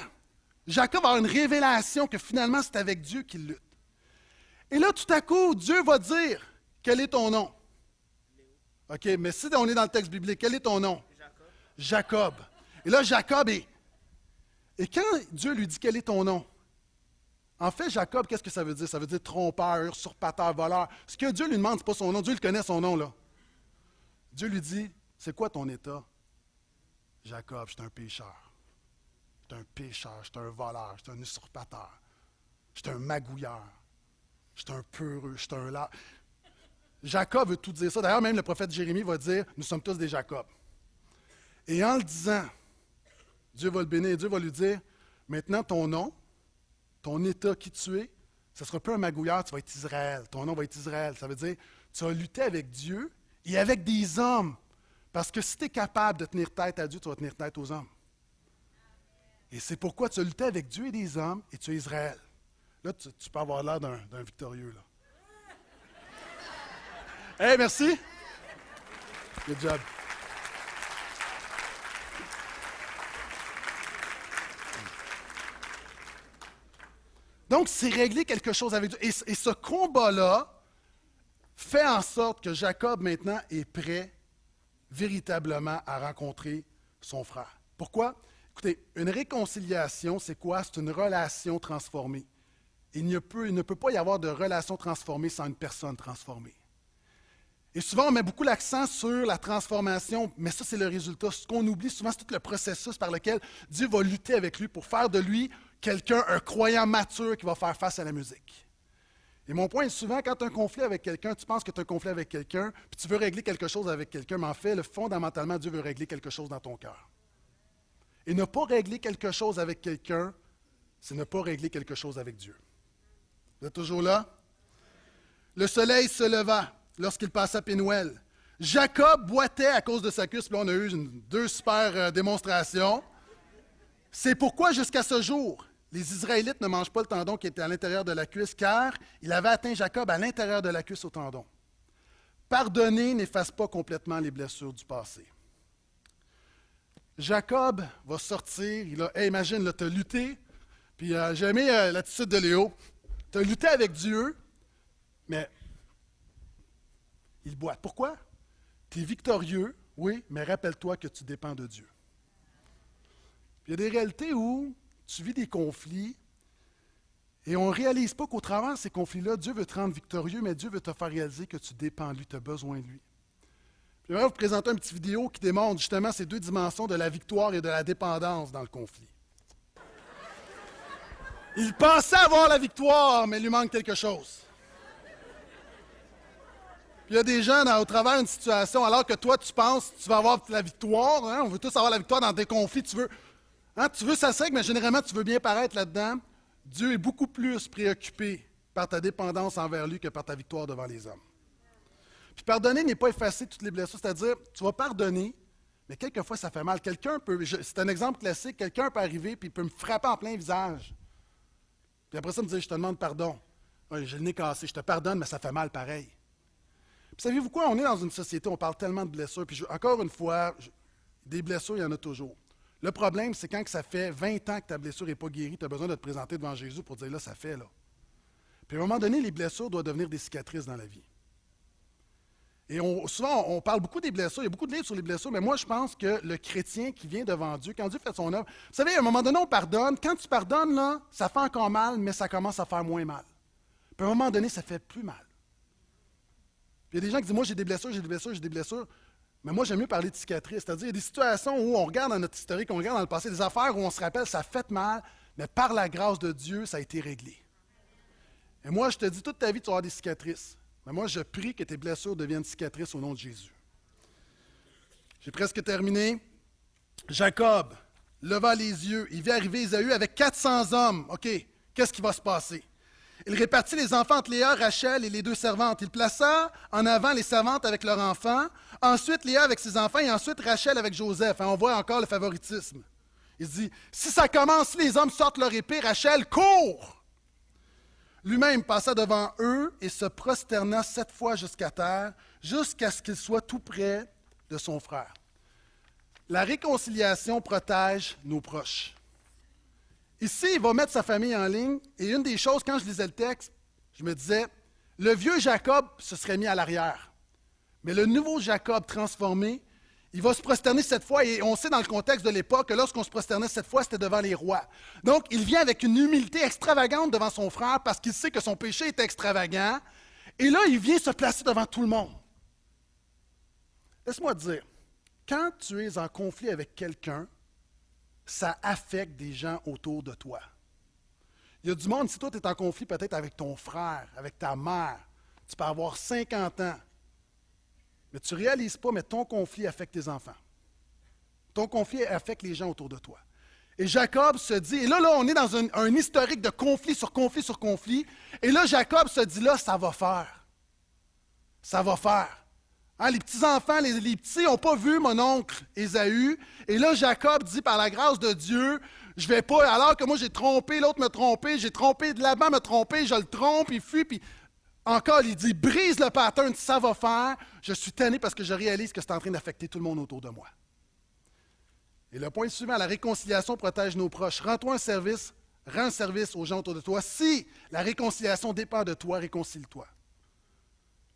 Jacob avoir une révélation que finalement, c'est avec Dieu qu'il lutte. Et là, tout à coup, Dieu va dire Quel est ton nom OK, mais si on est dans le texte biblique, quel est ton nom? Jacob. Jacob. Et là, Jacob est. Et quand Dieu lui dit Quel est ton nom En fait, Jacob, qu'est-ce que ça veut dire? Ça veut dire trompeur, usurpateur, voleur. Ce que Dieu lui demande, ce n'est pas son nom. Dieu le connaît son nom, là. Dieu lui dit C'est quoi ton état? Jacob, je suis un pécheur. Je suis un pécheur, je suis un voleur, je suis un usurpateur. Je suis un magouilleur. Je suis un peureux, je suis un. Jacob veut tout dire ça. D'ailleurs, même le prophète Jérémie va dire Nous sommes tous des Jacob. Et en le disant, Dieu va le bénir. Dieu va lui dire Maintenant, ton nom, ton état qui tu es, ce sera pas un magouilleur, tu vas être Israël. Ton nom va être Israël. Ça veut dire Tu as lutté avec Dieu et avec des hommes. Parce que si tu es capable de tenir tête à Dieu, tu vas tenir tête aux hommes. Et c'est pourquoi tu as lutté avec Dieu et des hommes et tu es Israël. Là, tu, peux avoir l'air d'un victorieux. Là. Hey, merci. Good job. Donc, c'est régler quelque chose avec Dieu. Et, et ce combat-là fait en sorte que Jacob maintenant est prêt véritablement à rencontrer son frère. Pourquoi? Écoutez, une réconciliation, c'est quoi? C'est une relation transformée. Il ne, peut, il ne peut pas y avoir de relation transformée sans une personne transformée. Et souvent, on met beaucoup l'accent sur la transformation, mais ça, c'est le résultat. Ce qu'on oublie souvent, c'est tout le processus par lequel Dieu va lutter avec lui pour faire de lui quelqu'un, un croyant mature qui va faire face à la musique. Et mon point est souvent, quand tu as un conflit avec quelqu'un, tu penses que tu as un conflit avec quelqu'un, puis tu veux régler quelque chose avec quelqu'un, mais en fait, fondamentalement, Dieu veut régler quelque chose dans ton cœur. Et ne pas régler quelque chose avec quelqu'un, c'est ne pas régler quelque chose avec Dieu. Vous êtes toujours là? Le soleil se leva lorsqu'il passa Pénuel. Jacob boitait à cause de sa cuisse. Puis là, on a eu deux super euh, démonstrations. C'est pourquoi, jusqu'à ce jour, les Israélites ne mangent pas le tendon qui était à l'intérieur de la cuisse, car il avait atteint Jacob à l'intérieur de la cuisse au tendon. Pardonner n'efface pas complètement les blessures du passé. Jacob va sortir, il a, imagine, tu as lutté, puis euh, j'ai aimé euh, l'attitude de Léo. Tu as lutté avec Dieu, mais il boite. Pourquoi? Tu es victorieux, oui, mais rappelle-toi que tu dépends de Dieu. il y a des réalités où tu vis des conflits et on ne réalise pas qu'au travers de ces conflits-là, Dieu veut te rendre victorieux, mais Dieu veut te faire réaliser que tu dépends de lui, tu as besoin de lui. Je vais vous présenter une petite vidéo qui démontre justement ces deux dimensions de la victoire et de la dépendance dans le conflit. Il pensait avoir la victoire, mais il lui manque quelque chose il y a des gens au travers d'une situation, alors que toi, tu penses tu vas avoir la victoire. Hein, on veut tous avoir la victoire dans des conflits. Tu veux, hein, tu veux s'assurer, mais généralement, tu veux bien paraître là-dedans. Dieu est beaucoup plus préoccupé par ta dépendance envers lui que par ta victoire devant les hommes. Puis pardonner n'est pas effacer toutes les blessures, c'est-à-dire, tu vas pardonner, mais quelquefois ça fait mal. Quelqu'un peut, c'est un exemple classique, quelqu'un peut arriver puis peut me frapper en plein visage. Puis après ça, me dire, je te demande pardon. j'ai le nez cassé, je te pardonne, mais ça fait mal pareil. Savez-vous quoi? On est dans une société, on parle tellement de blessures. Puis encore une fois, des blessures, il y en a toujours. Le problème, c'est quand ça fait 20 ans que ta blessure n'est pas guérie, tu as besoin de te présenter devant Jésus pour dire là, ça fait là. Puis à un moment donné, les blessures doivent devenir des cicatrices dans la vie. Et souvent, on parle beaucoup des blessures, il y a beaucoup de livres sur les blessures, mais moi, je pense que le chrétien qui vient devant Dieu, quand Dieu fait son œuvre, vous savez, à un moment donné, on pardonne. Quand tu pardonnes, là, ça fait encore mal, mais ça commence à faire moins mal. Puis à un moment donné, ça fait plus mal il y a des gens qui disent Moi, j'ai des blessures, j'ai des blessures, j'ai des blessures. Mais moi, j'aime mieux parler de cicatrices. C'est-à-dire, il y a des situations où on regarde dans notre historique, on regarde dans le passé, des affaires où on se rappelle, ça fait mal, mais par la grâce de Dieu, ça a été réglé. Et moi, je te dis, toute ta vie, tu avoir des cicatrices. Mais moi, je prie que tes blessures deviennent cicatrices au nom de Jésus. J'ai presque terminé. Jacob leva les yeux. Il vit arriver Isaü avec 400 hommes. OK, qu'est-ce qui va se passer? Il répartit les enfants entre Léa, Rachel et les deux servantes. Il plaça en avant les servantes avec leurs enfants, ensuite Léa avec ses enfants et ensuite Rachel avec Joseph. Hein, on voit encore le favoritisme. Il dit, si ça commence, les hommes sortent leur épée, Rachel court. Lui-même passa devant eux et se prosterna sept fois jusqu'à terre, jusqu'à ce qu'il soit tout près de son frère. La réconciliation protège nos proches. Ici, il va mettre sa famille en ligne, et une des choses, quand je lisais le texte, je me disais, le vieux Jacob se serait mis à l'arrière. Mais le nouveau Jacob transformé, il va se prosterner cette fois, et on sait dans le contexte de l'époque que lorsqu'on se prosternait cette fois, c'était devant les rois. Donc, il vient avec une humilité extravagante devant son frère parce qu'il sait que son péché est extravagant. Et là, il vient se placer devant tout le monde. Laisse-moi te dire, quand tu es en conflit avec quelqu'un, ça affecte des gens autour de toi. Il y a du monde, si toi tu es en conflit peut-être avec ton frère, avec ta mère, tu peux avoir 50 ans, mais tu ne réalises pas, mais ton conflit affecte tes enfants. Ton conflit affecte les gens autour de toi. Et Jacob se dit, et là, là, on est dans un, historique de conflit sur conflit sur conflit, et là, Jacob se dit, là, ça va faire. Ça va faire. Hein, les petits-enfants, les, petits n'ont pas vu mon oncle Ésaü. Et là, Jacob dit, par la grâce de Dieu, je vais pas, alors que moi j'ai trompé, l'autre me trompé, j'ai trompé, de là-bas me trompé, je le trompe, il fuit, puis encore, il dit, brise le pattern, ça va faire. Je suis tanné parce que je réalise que c'est en train d'affecter tout le monde autour de moi. Et le point suivant, la réconciliation protège nos proches. Rends-toi un service, rends service aux gens autour de toi. Si la réconciliation dépend de toi, réconcilie-toi.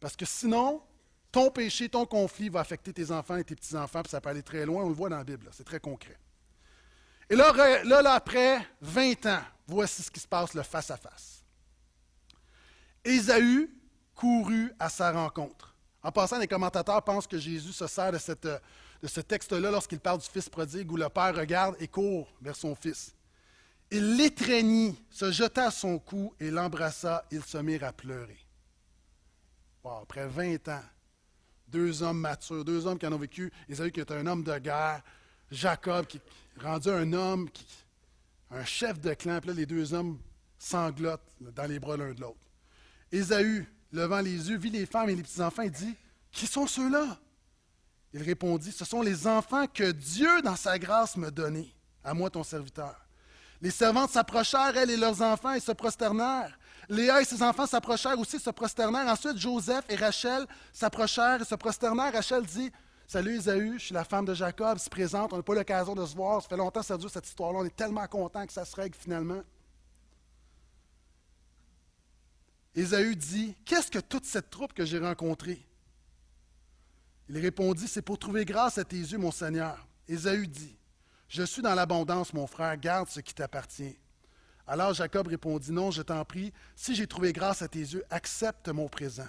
Parce que sinon, ton péché, ton conflit va affecter tes enfants et tes petits-enfants, puis ça peut aller très loin, on le voit dans la Bible, c'est très concret. Et là, là, après 20 ans, voici ce qui se passe le face-à-face. Ésaü courut à sa rencontre. En passant, les commentateurs pensent que Jésus se sert de, ce texte-là lorsqu'il parle du fils prodigue, où le père regarde et court vers son fils. Il l'étreignit, se jeta à son cou et l'embrassa. Ils se mirent à pleurer. après 20 ans, deux hommes matures, deux hommes qui en ont vécu. Isaïe qui est un homme de guerre, Jacob qui est rendu un homme, un chef de clan, puis là, les deux hommes sanglotent dans les bras l'un de l'autre. Ésaü, levant les yeux, vit les femmes et les petits-enfants et dit Qui sont ceux-là Il répondit Ce sont les enfants que Dieu, dans sa grâce, me donnait, à moi ton serviteur. Les servantes s'approchèrent, elles et leurs enfants, et se prosternèrent. Léa et ses enfants s'approchèrent aussi, se prosternèrent. Ensuite, Joseph et Rachel s'approchèrent et se prosternèrent. Rachel dit Salut Isaü, je suis la femme de Jacob, se présente, on n'a pas l'occasion de se voir. Ça fait longtemps que ça dure cette histoire-là. On est tellement content que ça se règle finalement. Ésaü dit Qu'est-ce que toute cette troupe que j'ai rencontrée Il répondit C'est pour trouver grâce à tes yeux, mon Seigneur. Ésaü dit Je suis dans l'abondance, mon frère, garde ce qui t'appartient. Alors Jacob répondit, Non, je t'en prie, si j'ai trouvé grâce à tes yeux, accepte mon présent.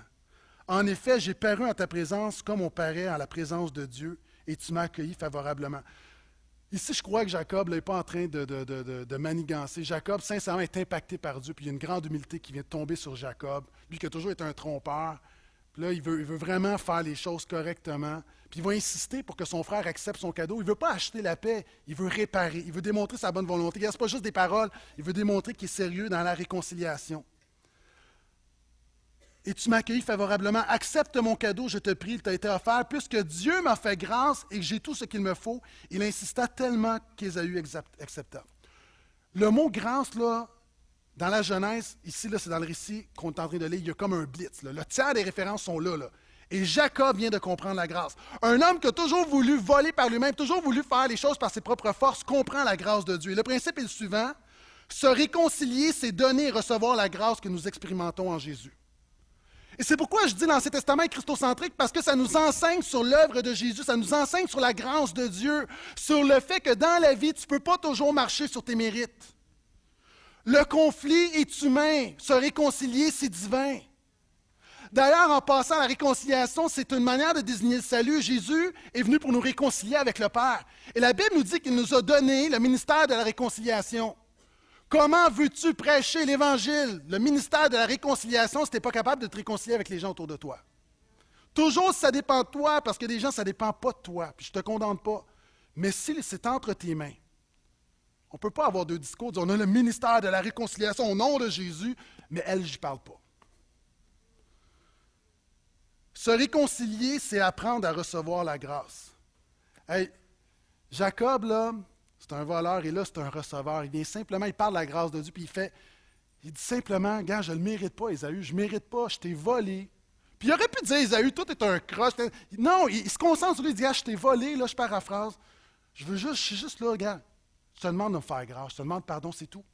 En effet, j'ai paru en ta présence comme on paraît en la présence de Dieu, et tu m'as accueilli favorablement. Ici, je crois que Jacob n'est pas en train de, manigancer. Jacob, sincèrement, est impacté par Dieu, puis il y a une grande humilité qui vient de tomber sur Jacob, lui qui a toujours été un trompeur. Là, il veut vraiment faire les choses correctement. Puis il va insister pour que son frère accepte son cadeau. Il ne veut pas acheter la paix, il veut réparer, il veut démontrer sa bonne volonté. Ce n'est pas juste des paroles, il veut démontrer qu'il est sérieux dans la réconciliation. Et tu m'accueillis favorablement. Accepte mon cadeau, je te prie, il t'a été offert. Puisque Dieu m'a fait grâce et que j'ai tout ce qu'il me faut, il insista tellement qu'Ésaü accepta. Le mot grâce, là, dans la Genèse, ici, là, c'est dans le récit qu'on est en train de lire, il y a comme un blitz. Le tiers des références sont là. là. Et Jacob vient de comprendre la grâce. Un homme qui a toujours voulu voler par lui-même, toujours voulu faire les choses par ses propres forces, comprend la grâce de Dieu. Et le principe est le suivant. Se réconcilier, c'est donner et recevoir la grâce que nous expérimentons en Jésus. Et c'est pourquoi je dis l'Ancien Testament est christocentrique, parce que ça nous enseigne sur l'œuvre de Jésus, ça nous enseigne sur la grâce de Dieu, sur le fait que dans la vie, tu ne peux pas toujours marcher sur tes mérites. Le conflit est humain, se réconcilier, c'est divin. D'ailleurs, en passant, la réconciliation, c'est une manière de désigner le salut. Jésus est venu pour nous réconcilier avec le Père. Et la Bible nous dit qu'il nous a donné le ministère de la réconciliation. Comment veux-tu prêcher l'Évangile, le ministère de la réconciliation, si tu n'es pas capable de te réconcilier avec les gens autour de toi? Toujours, ça dépend de toi, parce que des gens, ça ne dépend pas de toi. Puis je ne te condamne pas. Mais si c'est entre tes mains, on ne peut pas avoir deux discours. On a le ministère de la réconciliation au nom de Jésus, mais elle, je n'y parle pas. Se réconcilier, c'est apprendre à recevoir la grâce. Hey, Jacob, là, c'est un voleur et là, c'est un receveur. Il vient simplement, il parle de la grâce de Dieu, puis il fait, il dit simplement, gars, je ne le mérite pas, Esaü, je ne mérite pas, je t'ai volé. Puis il aurait pu dire, Esaü, toi, tu es un croche. Non, il, se concentre sur lui, il dit, ah, je t'ai volé, là, je paraphrase. Je veux juste, je suis juste là, regarde. Je te demande de me faire grâce, je te demande pardon, c'est tout.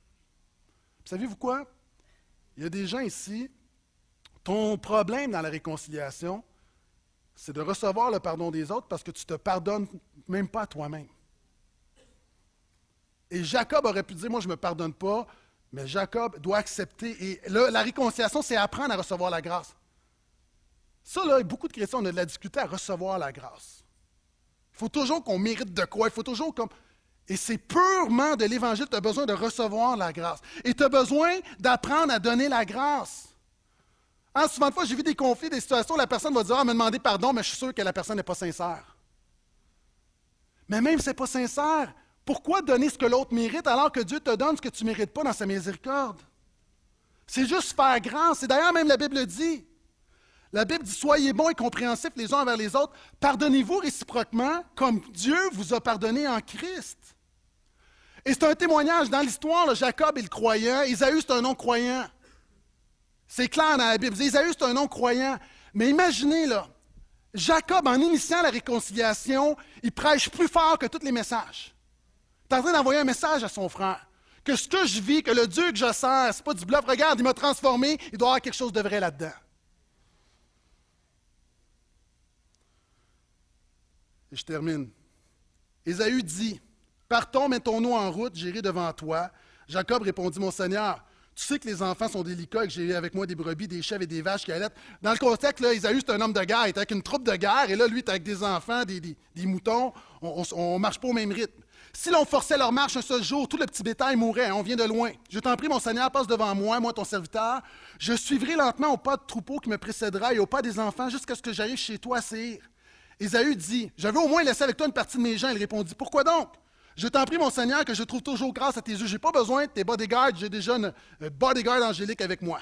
Savez-vous quoi? Il y a des gens ici, ton problème dans la réconciliation, c'est de recevoir le pardon des autres parce que tu ne te pardonnes même pas toi-même. Et Jacob aurait pu dire, moi je ne me pardonne pas, mais Jacob doit accepter. Et la réconciliation, c'est apprendre à recevoir la grâce. Ça, là, beaucoup de chrétiens, on a de la difficulté à recevoir la grâce. Il faut toujours qu'on mérite de quoi. Il faut toujours comme. Et c'est purement de l'Évangile, tu as besoin de recevoir la grâce. Et tu as besoin d'apprendre à donner la grâce. Hein, souvent fois, j'ai vu des conflits, des situations où la personne va dire Ah, me demander pardon, mais je suis sûr que la personne n'est pas sincère. Mais même si ce n'est pas sincère, pourquoi donner ce que l'autre mérite alors que Dieu te donne ce que tu ne mérites pas dans sa miséricorde? C'est juste faire grand. C'est d'ailleurs même la Bible dit. La Bible dit Soyez bons et compréhensifs les uns envers les autres. Pardonnez-vous réciproquement comme Dieu vous a pardonné en Christ. Et c'est un témoignage dans l'histoire. Jacob est le croyant. Isaïe, c'est un non-croyant. C'est clair dans la Bible. Isaïe, c'est un non-croyant. Mais imaginez, là, Jacob, en initiant la réconciliation, il prêche plus fort que tous les messages est en train d'envoyer un message à son frère. Que ce que je vis, que le Dieu que je sers, ce n'est pas du bluff. Regarde, il m'a transformé, il doit y avoir quelque chose de vrai là-dedans. Et je termine. Ésaü dit Partons, mettons-nous en route, j'irai devant toi. Jacob répondit Mon Seigneur, tu sais que les enfants sont délicats et que j'ai avec moi des brebis, des chèvres et des vaches qui allaitent. Dans le contexte, là, Ésaü, c'est un homme de guerre. Il est avec une troupe de guerre et là, lui, il avec des enfants, des, moutons. On ne marche pas au même rythme. Si l'on forçait leur marche un seul jour, tout le petit bétail mourrait. On vient de loin. Je t'en prie, mon Seigneur, passe devant moi, moi ton serviteur. Je suivrai lentement au pas de troupeau qui me précédera et au pas des enfants jusqu'à ce que j'arrive chez toi, Sire. Ésaü dit veux au moins laisser avec toi une partie de mes gens. Il répondit Pourquoi donc? Je t'en prie, mon Seigneur, que je trouve toujours grâce à tes yeux. Je n'ai pas besoin de tes bodyguards. J'ai déjà une bodyguard angélique avec moi.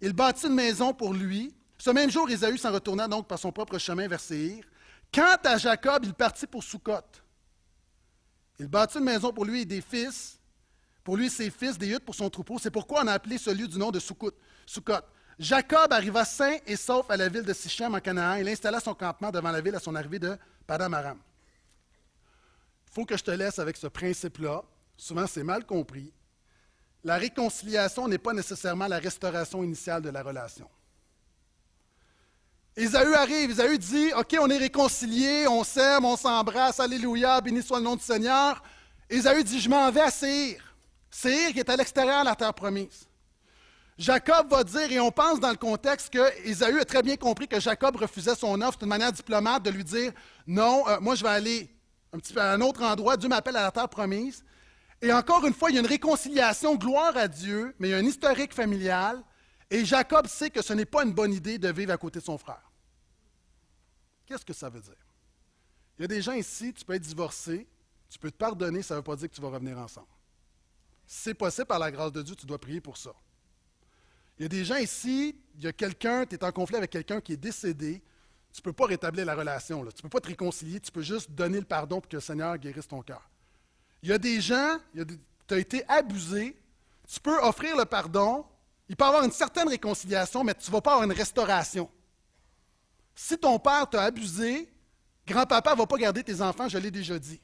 Il bâtit une maison pour lui. Ce même jour, Ésaü s'en retourna donc par son propre chemin vers Séhir. Quant à Jacob, il partit pour Sukkot. Il bâtit une maison pour lui et des fils, pour lui et ses fils, des huttes pour son troupeau. C'est pourquoi on a appelé ce lieu du nom de Sukkot. Jacob arriva sain et sauf à la ville de Sichem en Canaan. Il installa son campement devant la ville à son arrivée de Padamaram. Faut que je te laisse avec ce principe-là. Souvent, c'est mal compris. La réconciliation n'est pas nécessairement la restauration initiale de la relation. Ésaü arrive, Ésaü dit, OK, on est réconciliés, on s'aime, on s'embrasse, Alléluia, béni soit le nom du Seigneur. Ésaü dit, je m'en vais à Séhir. Séhir qui est à l'extérieur de la terre promise. Jacob va dire, et on pense dans le contexte que Ésaü a très bien compris que Jacob refusait son offre d'une manière diplomate de lui dire, non, euh, moi je vais aller un petit peu à un autre endroit, Dieu m'appelle à la terre promise. Et encore une fois, il y a une réconciliation, gloire à Dieu, mais il y a un historique familial. Et Jacob sait que ce n'est pas une bonne idée de vivre à côté de son frère. Qu'est-ce que ça veut dire? Il y a des gens ici, tu peux être divorcé, tu peux te pardonner, ça ne veut pas dire que tu vas revenir ensemble. C'est possible par la grâce de Dieu, tu dois prier pour ça. Il y a des gens ici, il y a quelqu'un, tu es en conflit avec quelqu'un qui est décédé, tu ne peux pas rétablir la relation, tu ne peux pas te réconcilier, tu peux juste donner le pardon pour que le Seigneur guérisse ton cœur. Il y a des gens, tu as été abusé, tu peux offrir le pardon, il peut y avoir une certaine réconciliation, mais tu ne vas pas avoir une restauration. Si ton père t'a abusé, grand-papa ne va pas garder tes enfants, je l'ai déjà dit.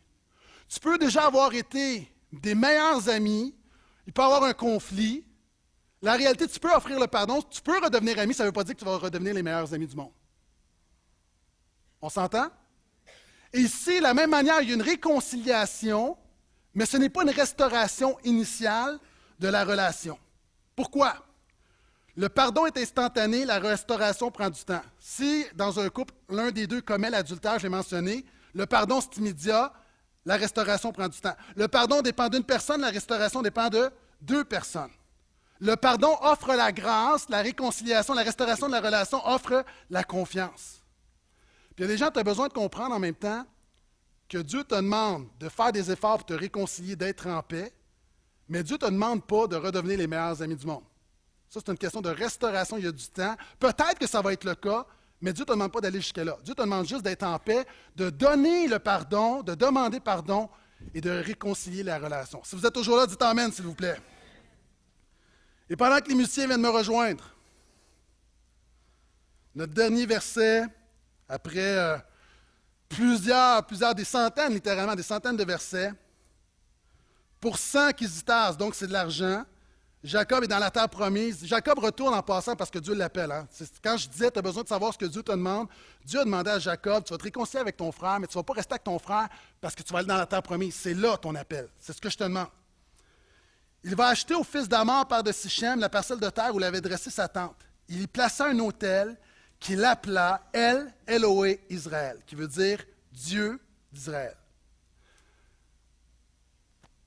Tu peux déjà avoir été des meilleurs amis, il peut y avoir un conflit. La réalité, tu peux offrir le pardon, tu peux redevenir ami, ça ne veut pas dire que tu vas redevenir les meilleurs amis du monde. On s'entend? Ici, de la même manière, il y a une réconciliation, mais ce n'est pas une restauration initiale de la relation. Pourquoi? Le pardon est instantané, la restauration prend du temps. Si, dans un couple, l'un des deux commet l'adultère, je l'ai mentionné, le pardon, c'est immédiat, la restauration prend du temps. Le pardon dépend d'une personne, la restauration dépend de deux personnes. Le pardon offre la grâce, la réconciliation, la restauration de la relation offre la confiance. Puis il y a des gens, tu as besoin de comprendre en même temps que Dieu te demande de faire des efforts pour te réconcilier, d'être en paix, mais Dieu ne te demande pas de redevenir les meilleurs amis du monde. Ça, c'est une question de restauration, il y a du temps. Peut-être que ça va être le cas, mais Dieu ne te demande pas d'aller jusque-là. Dieu te demande juste d'être en paix, de donner le pardon, de demander pardon et de réconcilier la relation. Si vous êtes toujours là, dites Amen, s'il vous plaît. Et pendant que les musiciens viennent me rejoindre, notre dernier verset, après euh, plusieurs, plusieurs, des centaines, littéralement, des centaines de versets, pour 100 tassent, donc c'est de l'argent, Jacob est dans la terre promise. Jacob retourne en passant parce que Dieu l'appelle. Hein. Quand je disais, tu as besoin de savoir ce que Dieu te demande, Dieu a demandé à Jacob, tu vas te réconcilier avec ton frère, mais tu ne vas pas rester avec ton frère parce que tu vas aller dans la terre promise. C'est là ton appel. C'est ce que je te demande. Il va acheter au fils d'Amor, père de Sichem, la parcelle de terre où il avait dressé sa tente. Il y plaça un autel qu'il appela El Eloé Israël, qui veut dire Dieu d'Israël.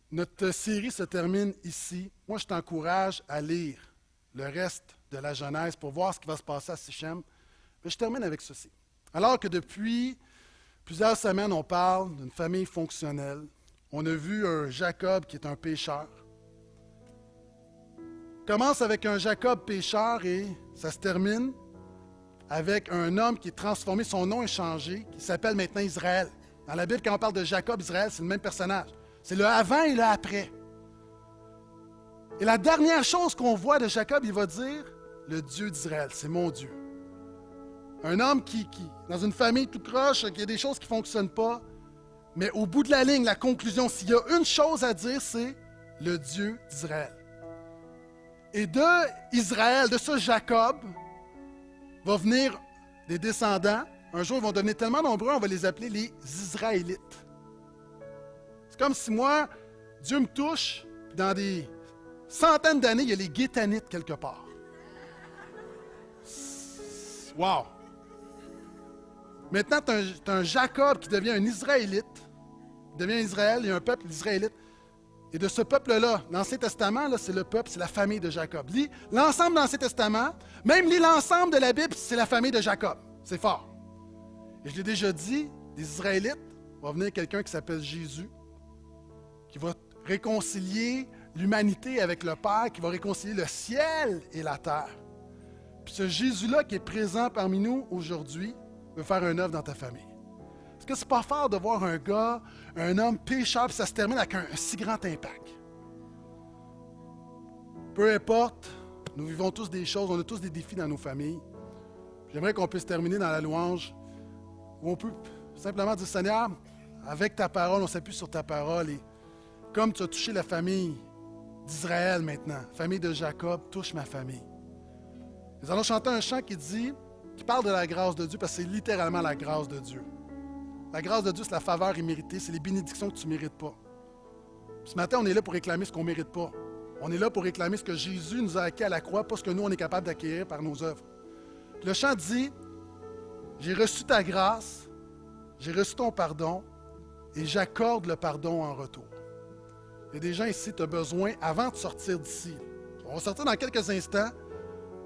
Notre série se termine ici. Moi, je t'encourage à lire le reste de la Genèse pour voir ce qui va se passer à Sichem. Mais je termine avec ceci. Alors que depuis plusieurs semaines, on parle d'une famille fonctionnelle, on a vu un Jacob qui est un pécheur. Commence avec un Jacob pécheur et ça se termine avec un homme qui est transformé, son nom est changé, qui s'appelle maintenant Israël. Dans la Bible, quand on parle de Jacob, Israël, c'est le même personnage. C'est le avant et le après. Et la dernière chose qu'on voit de Jacob, il va dire, le Dieu d'Israël, c'est mon Dieu. Un homme qui, dans une famille tout croche, qui a des choses qui ne fonctionnent pas, mais au bout de la ligne, la conclusion, s'il y a une chose à dire, c'est le Dieu d'Israël. Et de Israël, de ce Jacob, va venir des descendants. Un jour, ils vont devenir tellement nombreux, on va les appeler les Israélites. C'est comme si moi, Dieu me touche, puis dans des centaines d'années, il y a les Guétanites quelque part. Wow! Maintenant, tu as, un Jacob qui devient un Israélite, devient Israël, il y a un peuple israélite. Et de ce peuple-là, l'Ancien Testament, c'est le peuple, c'est la famille de Jacob. Lis l'ensemble de l'Ancien Testament, même lis l'ensemble de la Bible, c'est la famille de Jacob. C'est fort. Et je l'ai déjà dit, des Israélites, va venir quelqu'un qui s'appelle Jésus, qui va réconcilier l'humanité avec le Père, qui va réconcilier le ciel et la terre. Puis ce Jésus-là qui est présent parmi nous aujourd'hui veut faire un œuvre dans ta famille. Est-ce que c'est pas fort de voir un gars, un homme puis ça se termine avec un, un si grand impact? Peu importe, nous vivons tous des choses, on a tous des défis dans nos familles. J'aimerais qu'on puisse terminer dans la louange où on peut simplement dire Seigneur, avec ta parole, on s'appuie sur ta parole et comme tu as touché la famille d'Israël maintenant, famille de Jacob, touche ma famille. Nous allons chanter un chant qui dit, qui parle de la grâce de Dieu, parce que c'est littéralement la grâce de Dieu. La grâce de Dieu, c'est la faveur imméritée, c'est les bénédictions que tu ne mérites pas. Ce matin, on est là pour réclamer ce qu'on ne mérite pas. On est là pour réclamer ce que Jésus nous a acquis à la croix, pas ce que nous, on est capable d'acquérir par nos œuvres. le chant dit, j'ai reçu ta grâce, j'ai reçu ton pardon, et j'accorde le pardon en retour. Il y a des gens ici, tu as besoin, avant de sortir d'ici, on va sortir dans quelques instants,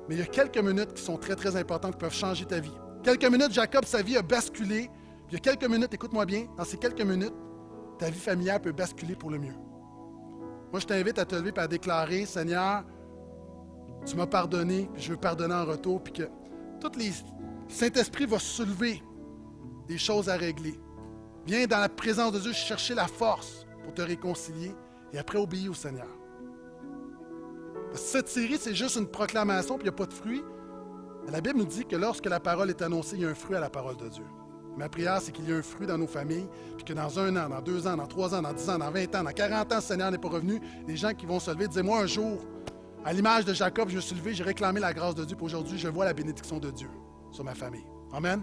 mais il y a quelques minutes qui sont très, très importantes, qui peuvent changer ta vie. Quelques minutes, Jacob, sa vie a basculé. Il y a quelques minutes, écoute-moi bien, dans ces quelques minutes, ta vie familiale peut basculer pour le mieux. Moi, je t'invite à te lever et à déclarer, Seigneur, tu m'as pardonné, puis je veux pardonner en retour, puis que tout les Saint-Esprit va soulever des choses à régler. Viens dans la présence de Dieu chercher la force pour te réconcilier et après obéir au Seigneur. cette série, c'est juste une proclamation, puis il n'y a pas de fruit. la Bible nous dit que lorsque la parole est annoncée, il y a un fruit à la parole de Dieu. Ma prière, c'est qu'il y ait un fruit dans nos familles, puis que dans un an, dans deux ans, dans trois ans, dans dix ans, dans vingt ans, dans quarante ans, le Seigneur n'est pas revenu, les gens qui vont se lever, disent moi un jour, à l'image de Jacob, je me suis levé, j'ai réclamé la grâce de Dieu, puis aujourd'hui, je vois la bénédiction de Dieu sur ma famille. Amen.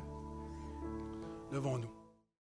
Levons-nous.